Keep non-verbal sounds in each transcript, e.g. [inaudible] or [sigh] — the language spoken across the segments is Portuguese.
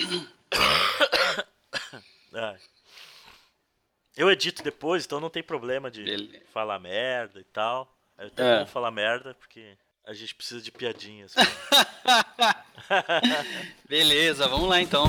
[coughs] É. Eu edito depois, então não tem problema de Beleza. falar merda e tal. Eu até É. vou falar merda, porque a gente precisa de piadinhas. [laughs] [laughs] Beleza, vamos lá então.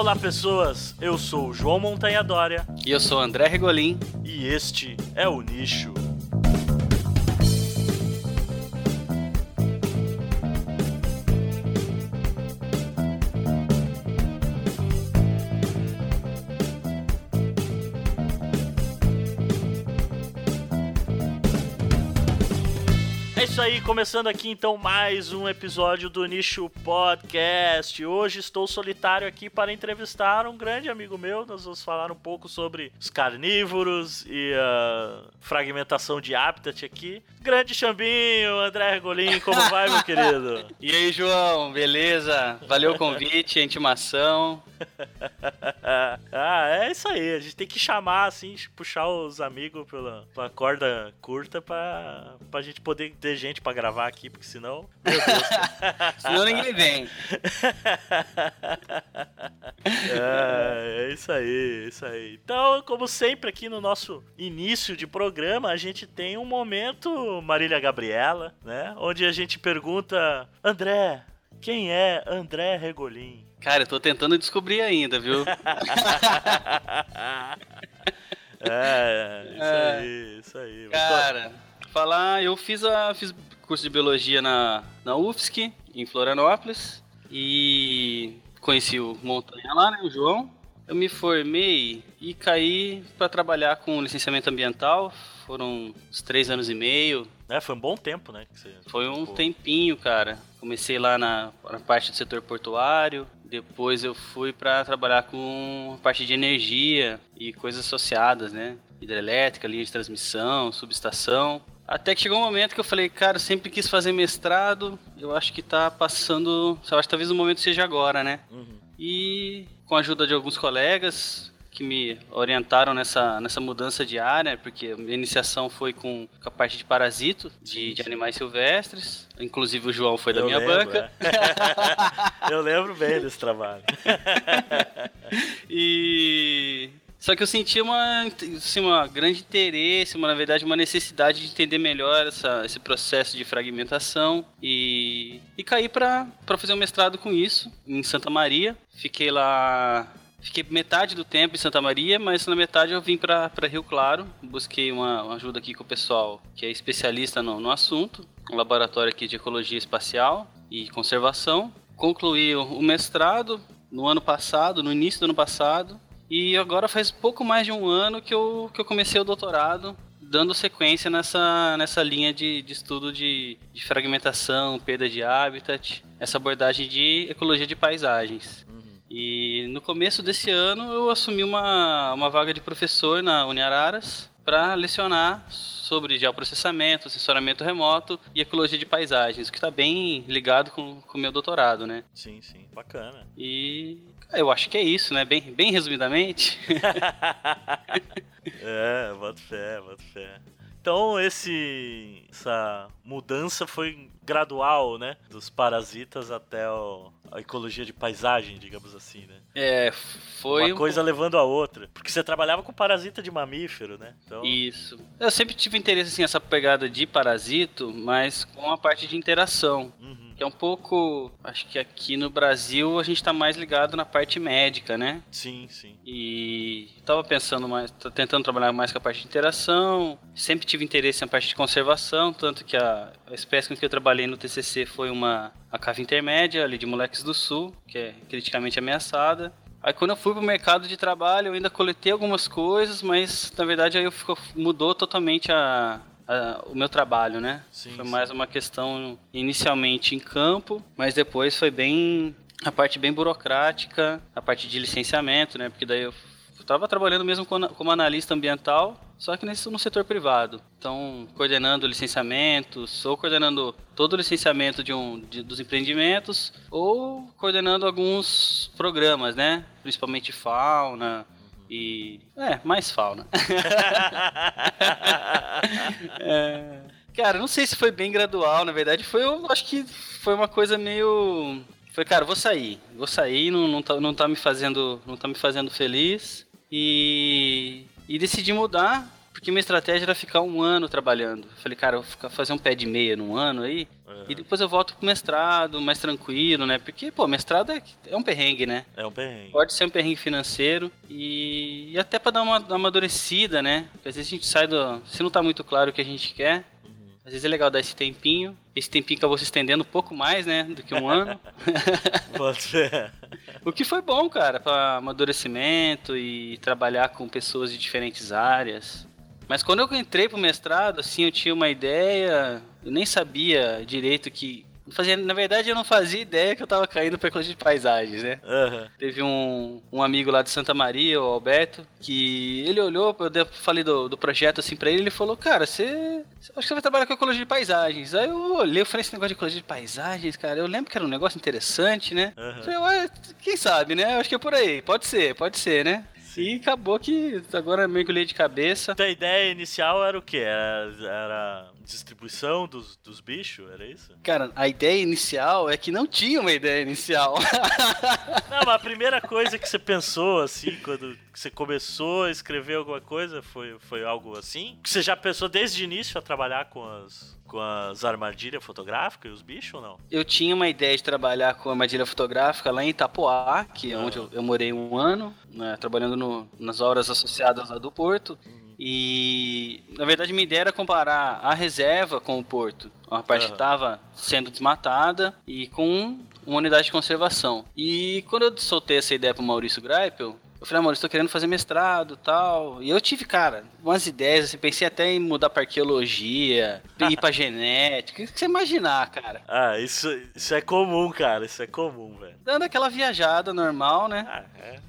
Olá, pessoas! Eu sou o João Montanha Dória E eu sou o André Regolin. e este é o Nicho. Isso aí, começando aqui então mais um episódio do Nicho Podcast. Hoje estou solitário aqui para entrevistar um grande amigo meu. Nós vamos falar um pouco sobre os carnívoros e a fragmentação de habitat aqui. Grande Xambinho, André Regolin, como vai, meu [laughs] querido? E aí, João, beleza? Valeu o convite, a intimação. [laughs] ah, é isso aí. A gente tem que chamar, assim, puxar os amigos pela, pela corda curta pra, pra gente poder ter gente pra gravar aqui, porque senão. Meu Deus. [laughs] Senão ninguém vem. [laughs] é, é isso aí, é isso aí. Então, como sempre aqui no nosso início de programa, a gente tem um momento Marília Gabriela, né? Onde a gente pergunta, André, quem é André Regolin? Cara, eu tô tentando descobrir ainda, viu? [laughs] é, isso É. aí, isso aí. Cara, falar, eu fiz a fiz curso de biologia na, na UFSC, em Florianópolis, e conheci o Montanha lá, né, o João. Eu me formei e caí para trabalhar com licenciamento ambiental. Foram uns três anos e meio. É, foi um bom tempo, né? você- Foi um tipo, tempinho, cara. Comecei lá na, na parte do setor portuário. Depois eu fui para trabalhar com a parte de energia e coisas associadas, né? Hidrelétrica, linha de transmissão, subestação. Até que chegou um momento que eu falei, cara, eu sempre quis fazer mestrado. Eu acho que tá passando. Eu acho que talvez o momento seja agora, né? Uhum. E com a ajuda de alguns colegas que me orientaram nessa, nessa mudança de área, porque a minha iniciação foi com, com a parte de parasito, de, de animais silvestres. Inclusive o João foi da Eu minha lembro, banca. é. [laughs] eu lembro bem desse trabalho. [laughs] E. Só que eu senti uma, assim, uma grande interesse, uma, na verdade, uma necessidade de entender melhor essa, esse processo de fragmentação e, e caí para fazer um mestrado com isso em Santa Maria. Fiquei lá Fiquei metade do tempo em Santa Maria, mas na metade eu vim para Rio Claro. Busquei uma, uma ajuda aqui com o pessoal que é especialista no, no assunto, um laboratório aqui de ecologia espacial e conservação. Concluí o, o mestrado no ano passado, no início do ano passado, e agora faz pouco mais de um ano que eu, que eu comecei o doutorado, dando sequência nessa, nessa linha de, de estudo de, de fragmentação, perda de habitat, essa abordagem de ecologia de paisagens. E no começo desse ano eu assumi uma, uma vaga de professor na Uniararas para lecionar sobre geoprocessamento, assessoramento remoto e ecologia de paisagens, que está bem ligado com o meu doutorado, né? Sim, sim, bacana. E eu acho que é isso, né? Bem, bem resumidamente. [laughs] é, boto fé, boto fé. Então esse essa mudança foi gradual, né? Dos parasitas até o, a ecologia de paisagem, digamos assim, né? É, foi Uma um coisa levando a outra. Porque você trabalhava com parasita de mamífero, né? Então, Isso. Eu sempre tive interesse assim essa pegada de parasito, mas com a parte de interação, uhum, que é um pouco, acho que aqui no Brasil a gente tá mais ligado na parte médica, né? sim, sim. E tava pensando mais, tô tentando trabalhar mais com a parte de interação. Sempre tive interesse na parte de conservação, tanto que a, a espécie com que eu trabalhei no TCC foi uma a cave intermédia ali de Moleques do Sul, que é criticamente ameaçada. Aí quando eu fui pro mercado de trabalho, eu ainda coletei algumas coisas, mas na verdade aí eu fico, mudou totalmente a, a- o meu trabalho, né? Sim, foi sim. mais uma questão inicialmente em campo, mas depois foi bem a parte bem burocrática, a parte de licenciamento, né? Porque daí eu estava trabalhando mesmo como como analista ambiental, só que nesse, no setor privado. Então, coordenando licenciamentos, ou coordenando todo o licenciamento de um, de- dos empreendimentos, ou coordenando alguns programas, né? Principalmente fauna, e. É, mais fauna. [laughs] é, cara, não sei se foi bem gradual, na verdade, foi, eu acho que foi uma coisa meio. Foi, cara, vou sair. Vou sair, não, não, tá, não tá me fazendo. Não tá me fazendo feliz. E. E decidi mudar porque minha estratégia era ficar um ano trabalhando. Falei, cara, eu vou fazer um pé de meia num ano aí. Uhum. E depois eu volto pro mestrado, mais tranquilo, né? Porque, pô, mestrado é, é um perrengue, né? É um perrengue. Pode ser um perrengue financeiro e, e até para dar uma, uma amadurecida, né? Porque às vezes a gente sai do. Se não tá muito claro o que a gente quer, uhum. às vezes é legal dar esse tempinho. Esse tempinho acabou se estendendo um pouco mais, né? Do que um ano. [laughs] Pode ser. [laughs] o que foi bom, cara, para amadurecimento e trabalhar com pessoas de diferentes áreas. Mas quando eu entrei pro mestrado, assim, eu tinha uma ideia, eu nem sabia direito que. Fazia, na verdade, eu não fazia ideia que eu tava caindo pra ecologia de paisagens, né? Uhum. Teve um, um amigo lá de Santa Maria, o Alberto, que ele olhou, eu falei do, do projeto assim pra ele, ele falou, cara, você. Acho que você vai trabalhar com ecologia de paisagens. Aí eu olhei, eu falei, esse negócio de ecologia de paisagens, cara, eu lembro que era um negócio interessante, né? Uhum. Falei, quem sabe, né? Acho que é por aí. Pode ser, pode ser, né? E acabou que agora mergulhei de cabeça. Então a ideia inicial era o quê? Era, era distribuição dos, dos bichos? Era isso? Cara, a ideia inicial é que não tinha uma ideia inicial. não, mas a primeira coisa que você pensou, assim, quando você começou a escrever alguma coisa, foi, foi algo assim? Você já pensou desde o início a trabalhar com as, com as armadilhas fotográficas e os bichos ou não? Eu tinha uma ideia de trabalhar com armadilha fotográfica lá em Itapoá, que é onde eu, eu morei um ano, né, trabalhando no, nas horas associadas lá do Porto. Uhum. E na verdade minha ideia era comparar a reserva com o porto. Uma parte uhum. estava sendo desmatada e com uma unidade de conservação. E quando eu soltei essa ideia para o Maurício Greipel, eu falei, amor, estou querendo fazer mestrado tal. E eu tive, cara, umas ideias, assim, pensei até em mudar pra arqueologia, [laughs] ir pra genética. O que você imaginar, cara? Ah, isso, isso é comum, cara. Isso é comum, velho. Dando aquela viajada normal, né? Ah, é.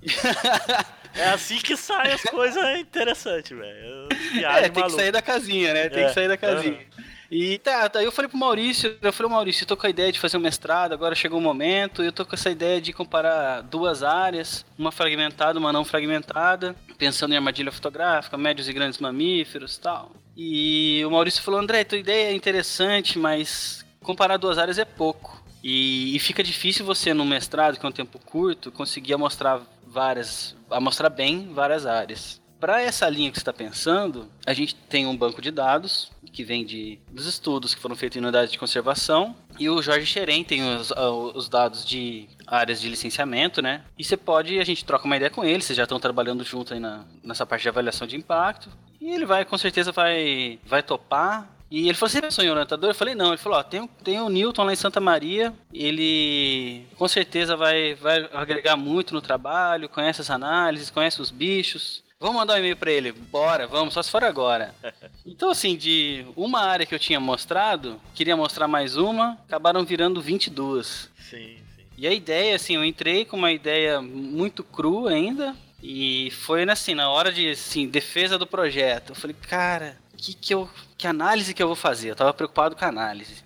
[laughs] é assim que saem as coisas interessantes, velho. É, tem maluco. que sair da casinha, né? Tem é. que sair da casinha. Uhum. E tá, tá, eu falei pro Maurício, eu falei, Maurício, eu tô com a ideia de fazer um mestrado, agora chegou o momento, eu tô com essa ideia de comparar duas áreas, uma fragmentada, uma não fragmentada, pensando em armadilha fotográfica, médios e grandes mamíferos tal. E o Maurício falou, André, tua ideia é interessante, mas comparar duas áreas é pouco. E, e fica difícil você, no mestrado, que é um tempo curto, conseguir mostrar várias, mostrar bem várias áreas. Para essa linha que você está pensando, a gente tem um banco de dados que vem de, dos estudos que foram feitos em unidades de conservação. E o Jorge Xeren tem os, ah, os dados de áreas de licenciamento, né? E você pode, a gente troca uma ideia com ele, vocês já estão trabalhando junto aí na, nessa parte de avaliação de impacto. E ele vai, com certeza, vai, vai topar. E ele falou, você pensou em orientador? Eu falei, não. Ele falou, ó, tem, tem o Newton lá em Santa Maria, ele com certeza vai, vai agregar muito no trabalho, conhece as análises, conhece os bichos. Vamos mandar um e-mail para ele. Bora, vamos, só se for agora. [laughs] Então, assim, de uma área que eu tinha mostrado, queria mostrar mais uma, acabaram virando 22. Sim, sim. E a ideia, assim, eu entrei com uma ideia muito crua ainda, e foi assim, na hora de assim, defesa do projeto, eu falei, cara, que que eu que análise que eu vou fazer? Eu tava preocupado com a análise.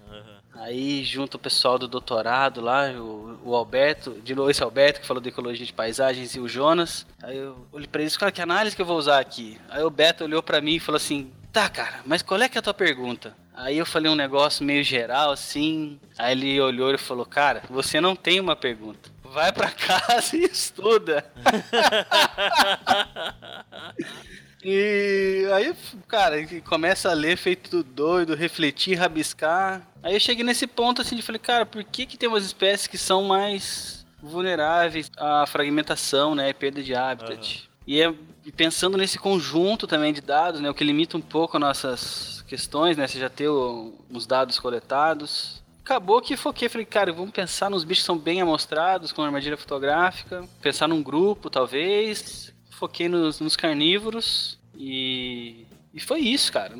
Aí junto o pessoal do doutorado lá, o, o, Alberto, de esse Alberto que falou de ecologia de paisagens e o Jonas. Aí eu olhei pra eles, cara, que análise que eu vou usar aqui? Aí o Beto olhou para mim e falou assim: "Tá, cara, mas qual é que é a tua pergunta?" Aí eu falei um negócio meio geral assim. Aí ele olhou e falou: "Cara, você não tem uma pergunta. Vai para [laughs] casa e estuda." [laughs] E aí, cara, começa a ler feito doido, refletir, rabiscar. Aí eu cheguei nesse ponto assim de falei, cara, por que que tem umas espécies que são mais vulneráveis à fragmentação, né, perda de habitat? Uhum. E é pensando nesse conjunto também de dados, né, o que limita um pouco nossas questões, né, você já ter os dados coletados. Acabou que foquei, falei, cara, vamos pensar nos bichos que são bem amostrados, com armadilha fotográfica, pensar num grupo, talvez, foquei nos, nos carnívoros e. E foi isso, cara.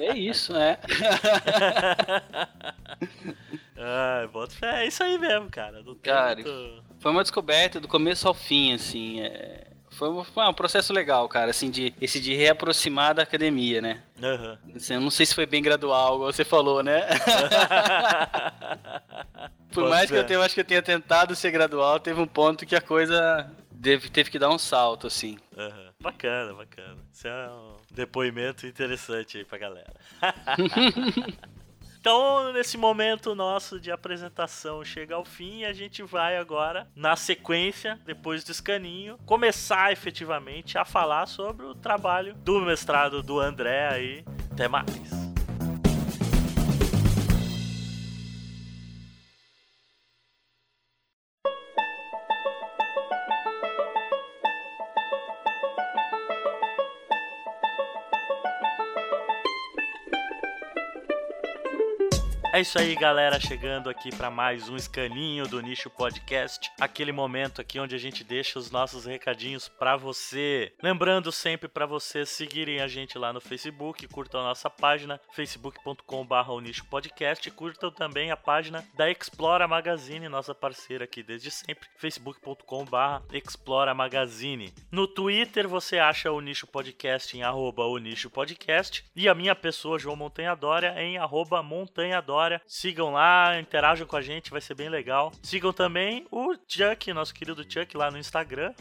É isso, é. [laughs] ah, bota fé. É isso aí mesmo, cara. cara, muito... foi uma descoberta do começo ao fim, assim. É... Foi um, foi um, processo legal, cara, assim, de esse de reaproximar da academia, né? Uhum. Assim, eu não sei se foi bem gradual, como você falou, né? [laughs] Por mais que eu tenha, acho que eu tenha tentado ser gradual, teve um ponto que a coisa teve, teve que dar um salto, assim. Uhum. bacana, bacana. Isso é um depoimento interessante aí pra galera. [laughs] Então, nesse momento nosso de apresentação chega ao fim e a gente vai agora, na sequência, depois do escaninho, começar efetivamente a falar sobre o trabalho do mestrado do André aí. Até mais. É isso aí, galera, chegando aqui para mais um escaninho do Nicho Podcast, aquele momento aqui onde a gente deixa os nossos recadinhos para você. Lembrando sempre para vocês seguirem a gente lá no Facebook, curtam a nossa página facebook.com/barra Nicho Podcast, curtam também a página da Explora Magazine, nossa parceira aqui desde sempre, facebook.com/barra Explora Magazine. No Twitter você acha o Nicho Podcast em arroba o Nicho Podcast e a minha pessoa João Montanha Dória em arroba história. Sigam lá, interajam com a gente, vai ser bem legal. Sigam também o Chuck, nosso querido Chuck, lá no Instagram,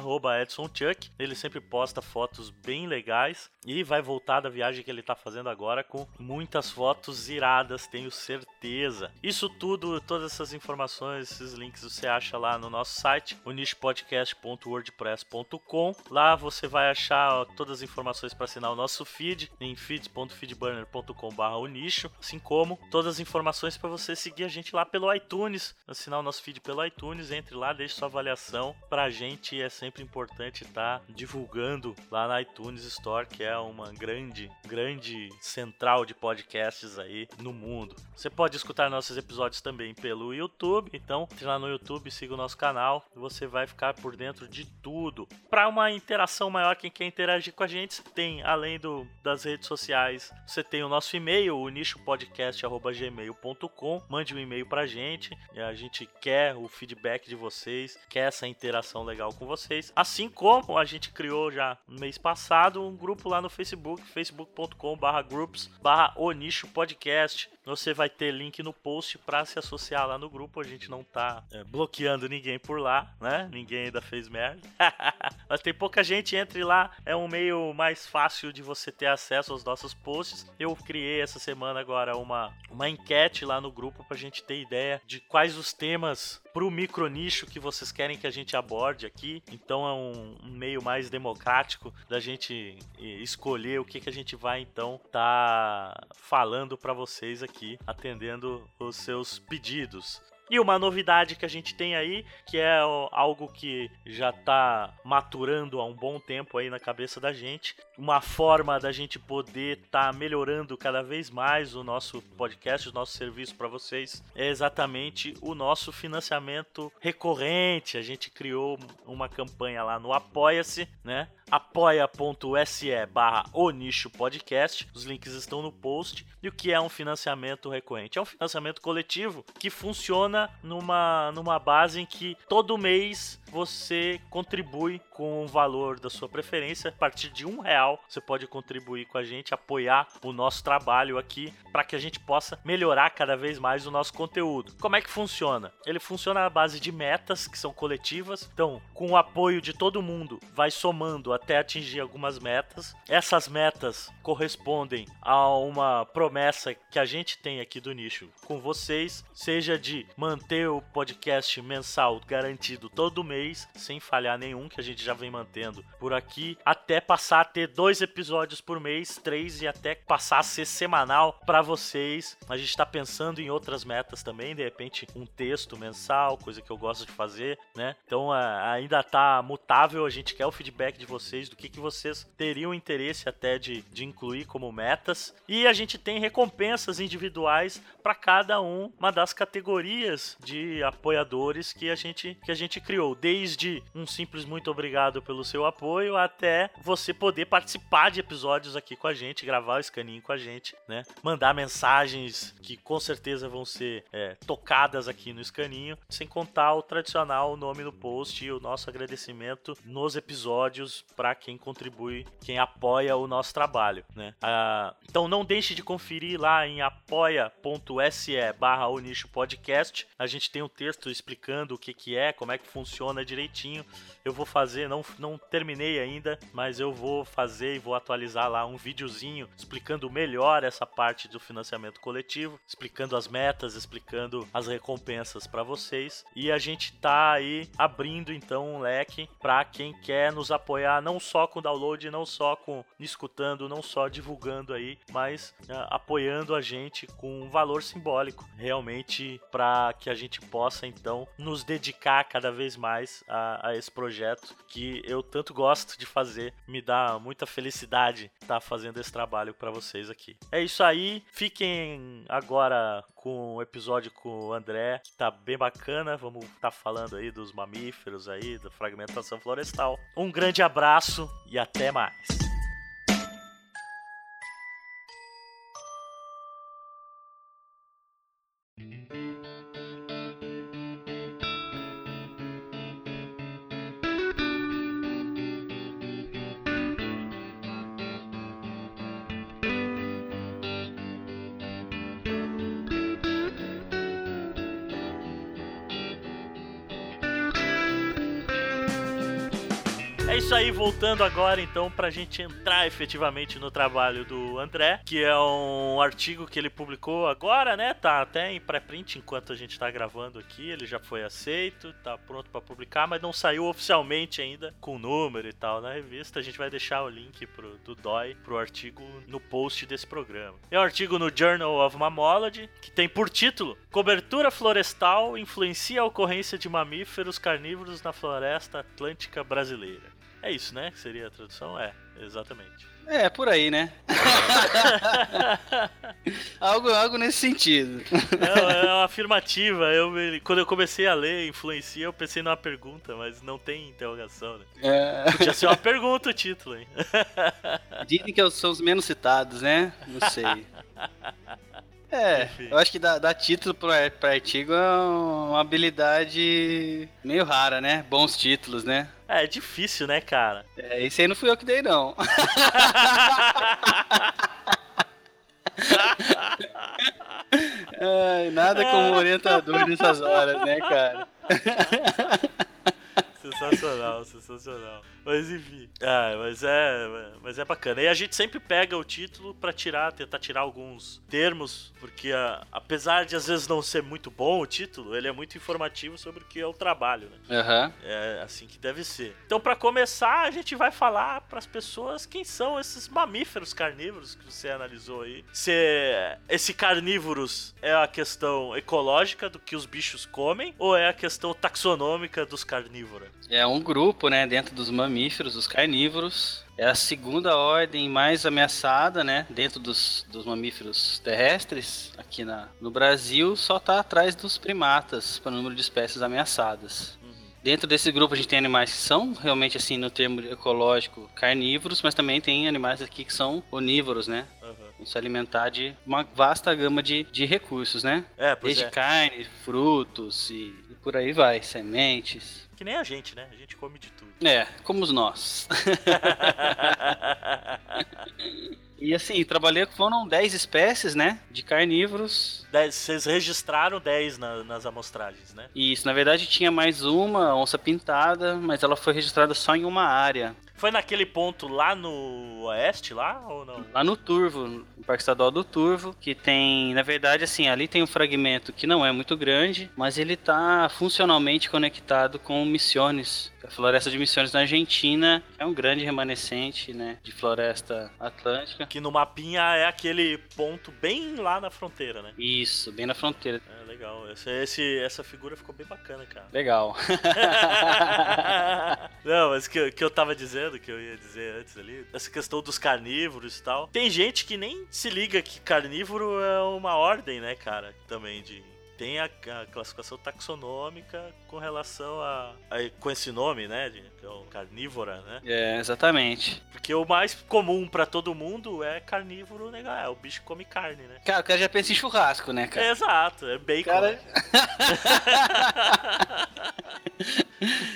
EdsonChuck. Ele sempre posta fotos bem legais e vai voltar da viagem que ele tá fazendo agora com muitas fotos iradas, tenho certeza. Isso tudo, todas essas informações, esses links você acha lá no nosso site, onishpodcast.wordpress.com. Lá você vai achar todas as informações para assinar o nosso feed em feeds.feedburner.com/unicho, assim como todas as informações informações para você seguir a gente lá pelo iTunes, assinar o nosso feed pelo iTunes, entre lá, deixe sua avaliação. Pra gente é sempre importante estar tá divulgando lá na iTunes Store, que é uma grande, grande central de podcasts aí no mundo. Você pode escutar nossos episódios também pelo YouTube, então entre lá no YouTube, siga o nosso canal, você vai ficar por dentro de tudo. Para uma interação maior, quem quer interagir com a gente, tem além do, das redes sociais, você tem o nosso e-mail, o nichopodcast@gmail gmail.com. Mande um e-mail pra gente. A gente quer o feedback de vocês, quer essa interação legal com vocês. Assim como a gente criou já no mês passado um grupo lá no Facebook, facebook.com/groups barra o nicho podcast. Você vai ter link no post para se associar lá no grupo. A gente não tá é, bloqueando ninguém por lá, né? Ninguém ainda fez merda. [laughs] Mas tem pouca gente, entre lá. É um meio mais fácil de você ter acesso aos nossos posts. Eu criei essa semana agora uma, uma enquete lá no grupo pra gente ter ideia de quais os temas pro micro nicho que vocês querem que a gente aborde aqui. Então é um, um meio mais democrático da gente escolher o que, que a gente vai então tá falando para vocês aqui aqui atendendo os seus pedidos. E uma novidade que a gente tem aí, que é algo que já está maturando há um bom tempo aí na cabeça da gente, uma forma da gente poder estar tá melhorando cada vez mais o nosso podcast, o nosso serviço para vocês, é exatamente o nosso financiamento recorrente. A gente criou uma campanha lá no Apoia-se, né? apoia.se barra o nicho podcast. Os links estão no post. E o que é um financiamento recorrente? É um financiamento coletivo que funciona numa, numa base em que todo mês você contribui com o valor da sua preferência. A partir de um real, você pode contribuir com a gente, apoiar o nosso trabalho aqui para que a gente possa melhorar cada vez mais o nosso conteúdo. Como é que funciona? Ele funciona à base de metas que são coletivas. Então, com o apoio de todo mundo, vai somando até atingir algumas metas. Essas metas correspondem a uma promessa que a gente tem aqui do nicho com vocês, seja de manter o podcast mensal garantido todo mês sem falhar nenhum, que a gente já vem mantendo por aqui, até passar a ter dois episódios por mês, três e até passar a ser semanal para vocês. A gente está pensando em outras metas também, de repente um texto mensal, coisa que eu gosto de fazer, né? Então ainda tá mutável, a gente quer o feedback de vocês, do que, que vocês teriam interesse até de, de incluir como metas. E a gente tem recompensas individuais para cada um, uma das categorias de apoiadores que a gente, que a gente criou. Desde um simples muito obrigado pelo seu apoio até você poder participar de episódios aqui com a gente, gravar o escaninho com a gente, né? Mandar mensagens que com certeza vão ser é, tocadas aqui no escaninho, sem contar o tradicional nome no post e o nosso agradecimento nos episódios para quem contribui, quem apoia o nosso trabalho, né? Ah, então não deixe de conferir lá em apoia.se barra o nicho podcast. A gente tem um texto explicando o que, que é, como é que funciona funciona direitinho. Eu vou fazer, não, não terminei ainda, mas eu vou fazer e vou atualizar lá um videozinho explicando melhor essa parte do financiamento coletivo, explicando as metas, explicando as recompensas para vocês. E a gente tá aí abrindo então um leque para quem quer nos apoiar não só com download, não só com escutando, não só divulgando aí, mas uh, apoiando a gente com um valor simbólico, realmente para que a gente possa então nos dedicar cada vez mais a, a esse projeto que eu tanto gosto de fazer. Me dá muita felicidade estar tá fazendo esse trabalho para vocês aqui. É isso aí. Fiquem agora com o episódio com o André, que tá bem bacana. Vamos estar tá falando aí dos mamíferos aí, da fragmentação florestal. Um grande abraço e até mais. Isso aí, voltando agora então pra gente entrar efetivamente no trabalho do André, que é um artigo que ele publicou agora, né? Tá até em pré-print enquanto a gente tá gravando aqui, ele já foi aceito, tá pronto para publicar, mas não saiu oficialmente ainda com número e tal na revista. A gente vai deixar o link pro, do DOI pro artigo no post desse programa. É um artigo no Journal of Mammalogy que tem por título Cobertura florestal influencia a ocorrência de mamíferos carnívoros na floresta atlântica brasileira. É isso, né? Que seria a tradução? É, exatamente. É, por aí, né? [laughs] algo, algo nesse sentido. É, é uma afirmativa. Eu, quando eu comecei a ler influencia, eu pensei numa pergunta, mas não tem interrogação, né? É... Podia ser uma pergunta o título, hein? Dizem que são os menos citados, né? Não sei. [laughs] É, Enfim. eu acho que dar, título pra, pra artigo é uma habilidade meio rara, né? Bons títulos, né? É, é difícil, né, cara? É, esse aí não fui eu que dei, não. [laughs] Ai, nada como orientador nessas horas, né, cara? [laughs] sensacional, sensacional. Mas enfim. Ah, mas é, mas é bacana. E a gente sempre pega o título para tirar, tentar tirar alguns termos, porque a, apesar de às vezes não ser muito bom o título, ele é muito informativo sobre o que é o trabalho, né? Uhum. É assim que deve ser. Então, para começar, a gente vai falar para as pessoas quem são esses mamíferos carnívoros que você analisou aí. Se esse carnívoros é a questão ecológica do que os bichos comem ou é a questão taxonômica dos carnívoros? É um grupo, né, dentro dos mamíferos mamíferos, os carnívoros. É a segunda ordem mais ameaçada, né? Dentro dos, dos mamíferos terrestres, aqui na, no Brasil, só está atrás dos primatas, para o número de espécies ameaçadas. Uhum. Dentro desse grupo a gente tem animais que são realmente assim no termo ecológico carnívoros, mas também tem animais aqui que são onívoros, né? Uhum. Se alimentar de uma vasta gama de, de recursos, né? É, Desde é. carne, frutos e por aí vai, sementes. Que nem a gente, né? A gente come de tudo. É, como nós. [laughs] E assim, trabalhei foram 10 espécies, né? De carnívoros. Dez, vocês registraram 10 na, nas amostragens, né? Isso, na verdade tinha mais uma onça pintada, mas ela foi registrada só em uma área. Foi naquele ponto lá no oeste, lá ou não? Lá no Turvo, no Parque Estadual do Turvo, que tem, na verdade, assim, ali tem um fragmento que não é muito grande, mas ele tá funcionalmente conectado com Missiones, a floresta de Missões na Argentina é um grande remanescente, né, de floresta atlântica. Que no mapinha é aquele ponto bem lá na fronteira, né? Isso, bem na fronteira. É legal. Esse, esse essa figura ficou bem bacana, cara. Legal. [laughs] Não, mas que, que eu tava dizendo, que eu ia dizer antes ali, essa questão dos carnívoros e tal. Tem gente que nem se liga que carnívoro é uma ordem, né, cara? Também de tem a, a, classificação taxonômica com relação a, a, com esse nome, né, de, que é o carnívora, né? É, exatamente. Porque o mais comum para todo mundo é carnívoro, né? É o bicho que come carne, né? Cara, o cara já pensa em churrasco, né, cara? É, exato, é bacon. Cara... Né? [laughs]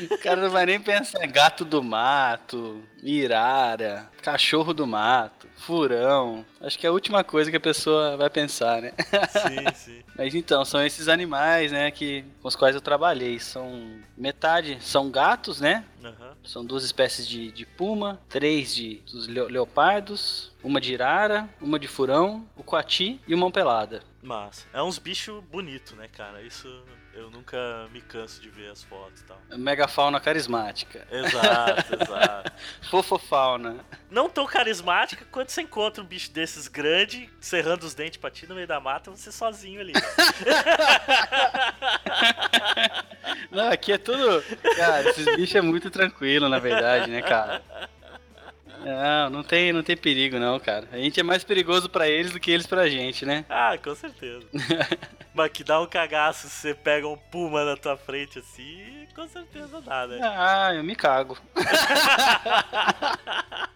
O cara não vai nem pensar em gato do mato, irara, cachorro do mato, furão. Acho que é a última coisa que a pessoa vai pensar, né? Sim, [laughs] sim. Mas então, são esses animais, né, que, com os quais eu trabalhei. São metade são gatos, né? Aham. São duas espécies de, de puma, três de dos leo- leopardos, uma de irara, uma de furão, o coati e uma mão pelada. Massa. É uns bichos bonitos, né, cara? Isso eu nunca me canso de ver as fotos e tal. Megafauna carismática. Exato, exato. [laughs] Fofofauna. Não tão carismática quando você encontra um bicho desses grande, serrando os dentes pra ti no meio da mata, você sozinho ali. [laughs] Não, aqui é tudo. Cara, esses bichos é muito tranquilo, na verdade, né, cara? Não, não tem, não tem perigo, não, cara. A gente é mais perigoso pra eles do que eles pra gente, né? ah, com certeza. [laughs] Mas que dá um cagaço se você pega um puma na tua frente assim, com certeza dá, né? Ah, eu me cago. [laughs]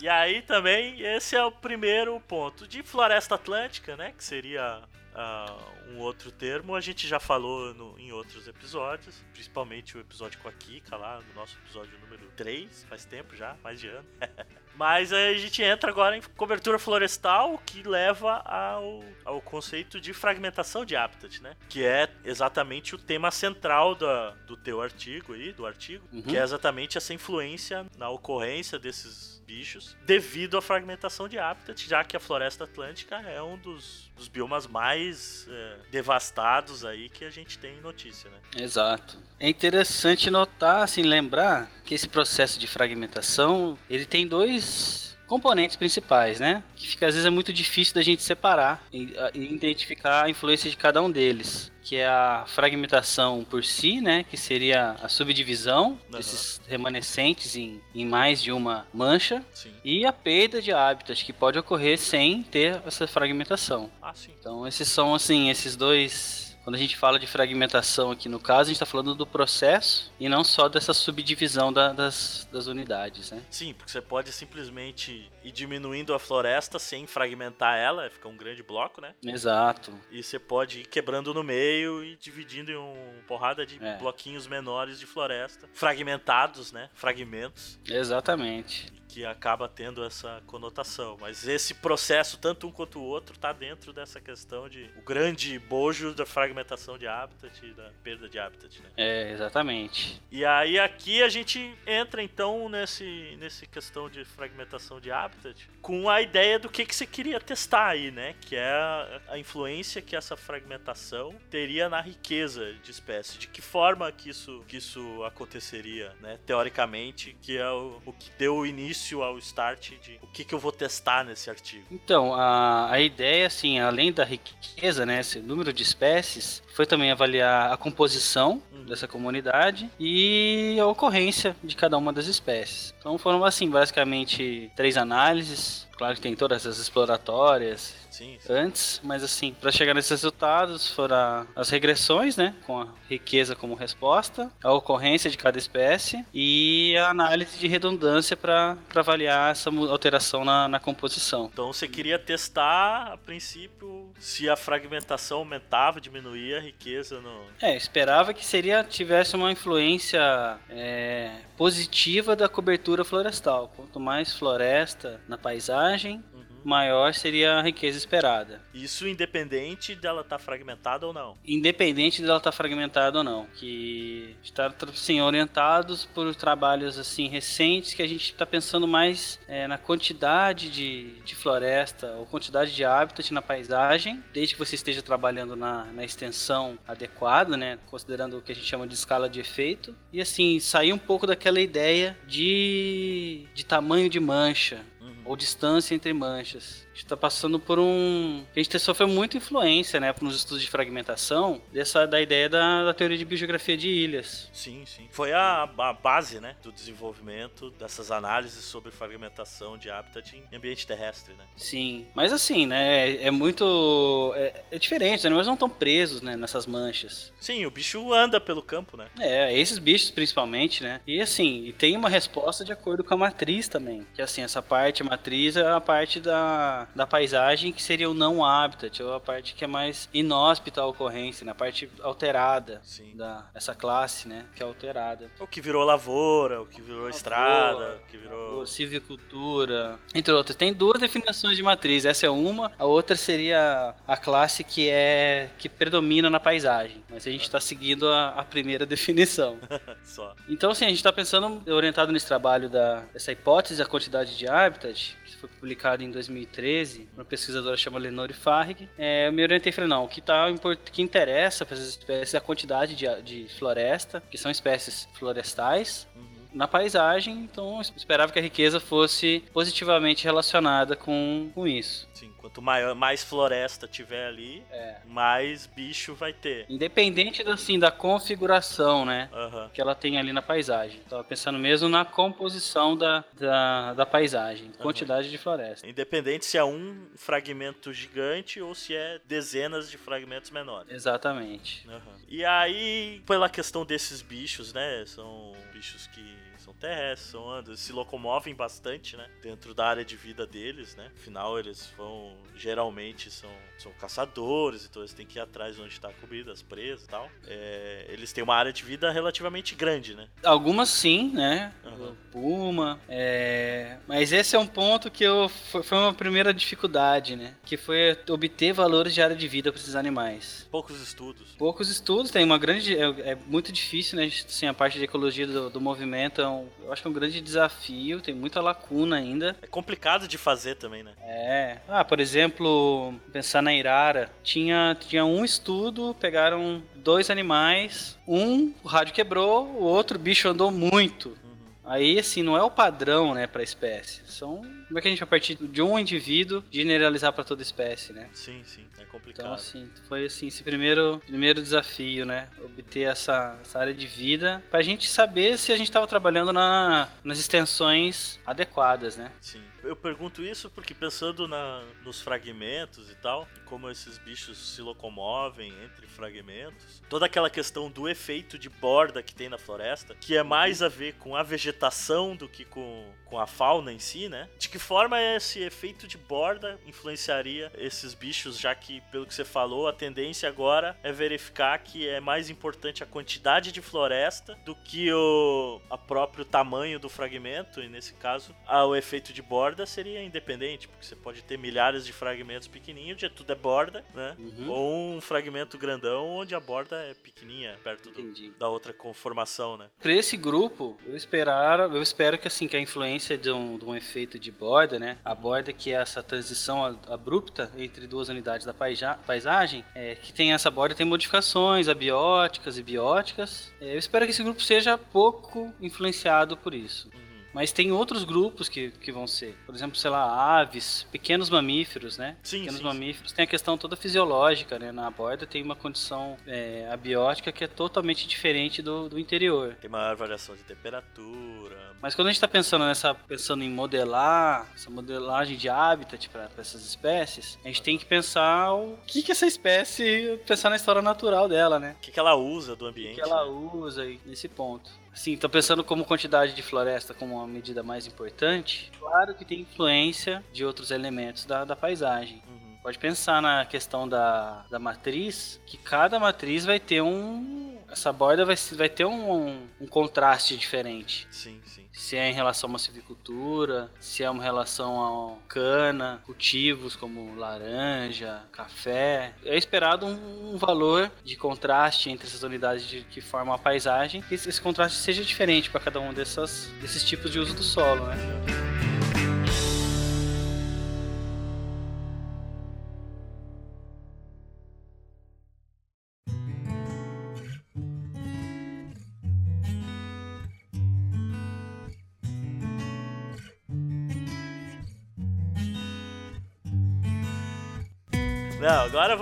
E aí também, esse é o primeiro ponto. De floresta atlântica, né? Que seria ah, um outro termo, a gente já falou no- em outros episódios, principalmente o episódio com a Kika lá, no nosso episódio número 3, faz tempo já, mais de ano. [laughs] Mas aí a gente entra agora em cobertura florestal, que leva ao, ao conceito de fragmentação de habitat, né? Que é exatamente o tema central da, do teu artigo aí, do artigo, Uhum. que é exatamente essa influência na ocorrência desses bichos devido à fragmentação de habitat, já que a floresta atlântica é um dos, dos biomas mais é, devastados aí que a gente tem notícia, né? Exato. É interessante notar, assim, lembrar que esse processo de fragmentação, ele tem dois componentes principais, né? Que fica às vezes é muito difícil da gente separar e, e identificar a influência de cada um deles, que é a fragmentação por si, né, que seria a subdivisão Aham. desses remanescentes em, em mais de uma mancha Sim. e a perda de habitat que pode ocorrer sem ter essa fragmentação. Ah, sim. Então esses são assim, esses dois. Quando a gente fala de fragmentação aqui no caso, a gente está falando do processo e não só dessa subdivisão da- das, das unidades, né? Sim, porque você pode simplesmente ir diminuindo a floresta sem fragmentar ela, fica um grande bloco, né? Exato. E você pode ir quebrando no meio e dividindo em uma porrada de É. bloquinhos menores de floresta, fragmentados, né? Fragmentos, Exatamente. Que acaba tendo essa conotação. Mas esse processo, tanto um quanto o outro, tá dentro dessa questão de o grande bojo da fragmentação de habitat e da perda de habitat, né? É, exatamente. E aí aqui a gente entra então nesse nesse questão de fragmentação de habitat com a ideia do que que você queria testar aí, né? Que é a, a influência que essa fragmentação teria na riqueza de espécie, de que forma que isso que isso aconteceria, né? Teoricamente, que é o, o que deu o início ao start de o que que eu vou testar nesse artigo. Então, a, a ideia, assim, além da riqueza, né, esse número de espécies, foi também avaliar a composição Uhum. dessa comunidade e a ocorrência de cada uma das espécies. Então foram, assim, basicamente três análises. Claro que tem todas as exploratórias, Sim, sim. antes, mas assim, para chegar nesses resultados foram as regressões, né, com a riqueza como resposta, a ocorrência de cada espécie e a análise de redundância para avaliar essa alteração na, na composição. Então você queria testar, a princípio, se a fragmentação aumentava, diminuía a riqueza no, É, esperava que seria tivesse uma influência é, positiva da cobertura florestal. Quanto mais floresta na paisagem. Maior seria a riqueza esperada. Isso independente dela estar fragmentada ou não. independente dela estar fragmentada ou não, que está assim, orientados por trabalhos assim recentes que a gente está pensando mais é, na quantidade de, de floresta ou quantidade de habitat na paisagem, desde que você esteja trabalhando na, na extensão adequada, né, considerando o que a gente chama de escala de efeito, e assim sair um pouco daquela ideia de, de tamanho de mancha. Ou distância entre manchas. A gente está passando por um. A gente sofreu muita influência, né, nos estudos de fragmentação, dessa da ideia da, da teoria de biogeografia de ilhas. Sim, sim. Foi a, a base, né, do desenvolvimento dessas análises sobre fragmentação de habitat em ambiente terrestre, né? Sim, mas assim, né, é, é muito. É, é diferente, os animais não estão presos, né, nessas manchas. Sim, o bicho anda pelo campo, né? É, esses bichos principalmente, né? E assim, e tem uma resposta de acordo com a matriz também. Que assim, essa parte matriz é a parte da, da paisagem que seria o não habitat, ou a parte que é mais inóspita à ocorrência, na né? parte alterada Sim. da essa classe, né? Que é alterada. O que virou lavoura, o que virou estrada, o que virou. Silvicultura, entre outras. Tem duas definições de matriz. Essa é uma, a outra seria a classe que é que predomina na paisagem. Mas a gente está seguindo a, a, primeira [laughs] definição. Só. Então, assim, a gente está pensando, orientado nesse trabalho da dessa hipótese da quantidade de habitat, que foi publicado em 2013, uma pesquisadora chamada Lenore Farrig, é, eu me orientei e falei, não, o que, tá, que interessa para essas espécies é a quantidade de, de floresta, que são espécies florestais, uhum na paisagem, então esperava que a riqueza fosse positivamente relacionada com, com isso. Sim, quanto maior, mais floresta tiver ali, é. mais bicho vai ter. Independente assim, da configuração, né? Uhum. Que ela tem ali na paisagem. Tava pensando mesmo na composição da, da, da paisagem, uhum. quantidade de floresta. Independente se é um fragmento gigante ou se é dezenas de fragmentos menores. Exatamente. Uhum. E aí, pela questão desses bichos, né? São bichos que terrestres, são andas, se locomovem bastante, né? Dentro da área de vida deles, né? Afinal, eles vão, geralmente, são, são caçadores, então eles têm que ir atrás de onde está a comida, as presas e tal. É, eles têm uma área de vida relativamente grande, né? Algumas sim, né? Uhum. Puma, é... mas esse é um ponto que eu, foi uma primeira dificuldade, né? Que foi obter valores de área de vida para esses animais. Poucos estudos. Poucos estudos, tem uma grande. É, é muito difícil, né? Assim, a parte de ecologia do, do movimento é um, eu acho que é um grande desafio, tem muita lacuna ainda. É complicado de fazer também, né? É. Ah, por exemplo, pensar na Irara, tinha, tinha um estudo, pegaram dois animais, um o rádio quebrou, o outro bicho andou muito. Aí, assim, não é o padrão, né, pra espécie. São como é que a gente vai partir de um indivíduo generalizar para toda espécie, né? Sim, sim, é complicado. Então, assim, foi assim esse primeiro, primeiro desafio, né? Obter essa, essa área de vida para a gente saber se a gente estava trabalhando na, nas extensões adequadas, né? Sim. Eu pergunto isso porque pensando na, nos fragmentos e tal, como esses bichos se locomovem entre fragmentos, toda aquela questão do efeito de borda que tem na floresta, que é mais a ver com a vegetação do que com, com a fauna em si, né? De que forma esse efeito de borda influenciaria esses bichos, já que, pelo que você falou, a tendência agora é verificar que é mais importante a quantidade de floresta do que o a próprio tamanho do fragmento, e nesse caso, o efeito de borda borda seria independente, porque você pode ter milhares de fragmentos pequenininhos, onde tudo é borda, né? Uhum. Ou um fragmento grandão, onde a borda é pequenininha, perto do, da outra conformação, né? Para esse grupo, eu esperar, eu espero que assim que a influência de um, de um efeito de borda, né? A borda que é essa transição abrupta entre duas unidades da paisagem, é, que tem essa borda tem modificações abióticas e bióticas. É, eu espero que esse grupo seja pouco influenciado por isso. Uhum. Mas tem outros grupos que, que vão ser. Por exemplo, sei lá, aves, pequenos mamíferos, né? Sim, pequenos sim, mamíferos. Sim. Tem a questão toda fisiológica, né? Na borda tem uma condição é, abiótica que é totalmente diferente do, do interior. Tem maior variação de temperatura. Mas quando a gente está pensando nessa, pensando em modelar, essa modelagem de habitat para essas espécies, a gente tem que pensar o que que essa espécie, pensar na história natural dela, né? O que, que ela usa do ambiente. O que ela né? usa nesse ponto. Sim, tô pensando como quantidade de floresta como uma medida mais importante. Claro que tem influência de outros elementos da, da paisagem. Uhum. Pode pensar na questão da, da matriz, que cada matriz vai ter um. Essa borda vai, vai ter um, um, contraste diferente. Sim, sim. Se é em relação a uma silvicultura, se é uma relação a cana, cultivos como laranja, café. É esperado um, um valor de contraste entre essas unidades de, que formam a paisagem, que esse contraste seja diferente para cada um dessas, desses tipos de uso do solo, né?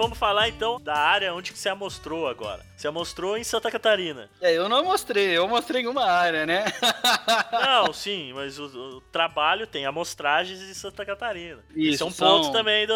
Vamos falar então da área onde que você amostrou agora. Você amostrou em Santa Catarina. É, eu não mostrei, eu mostrei em uma área, né? [laughs] Não, sim, mas o, o trabalho tem amostragens em Santa Catarina. Isso, Esse é um são- ponto também do,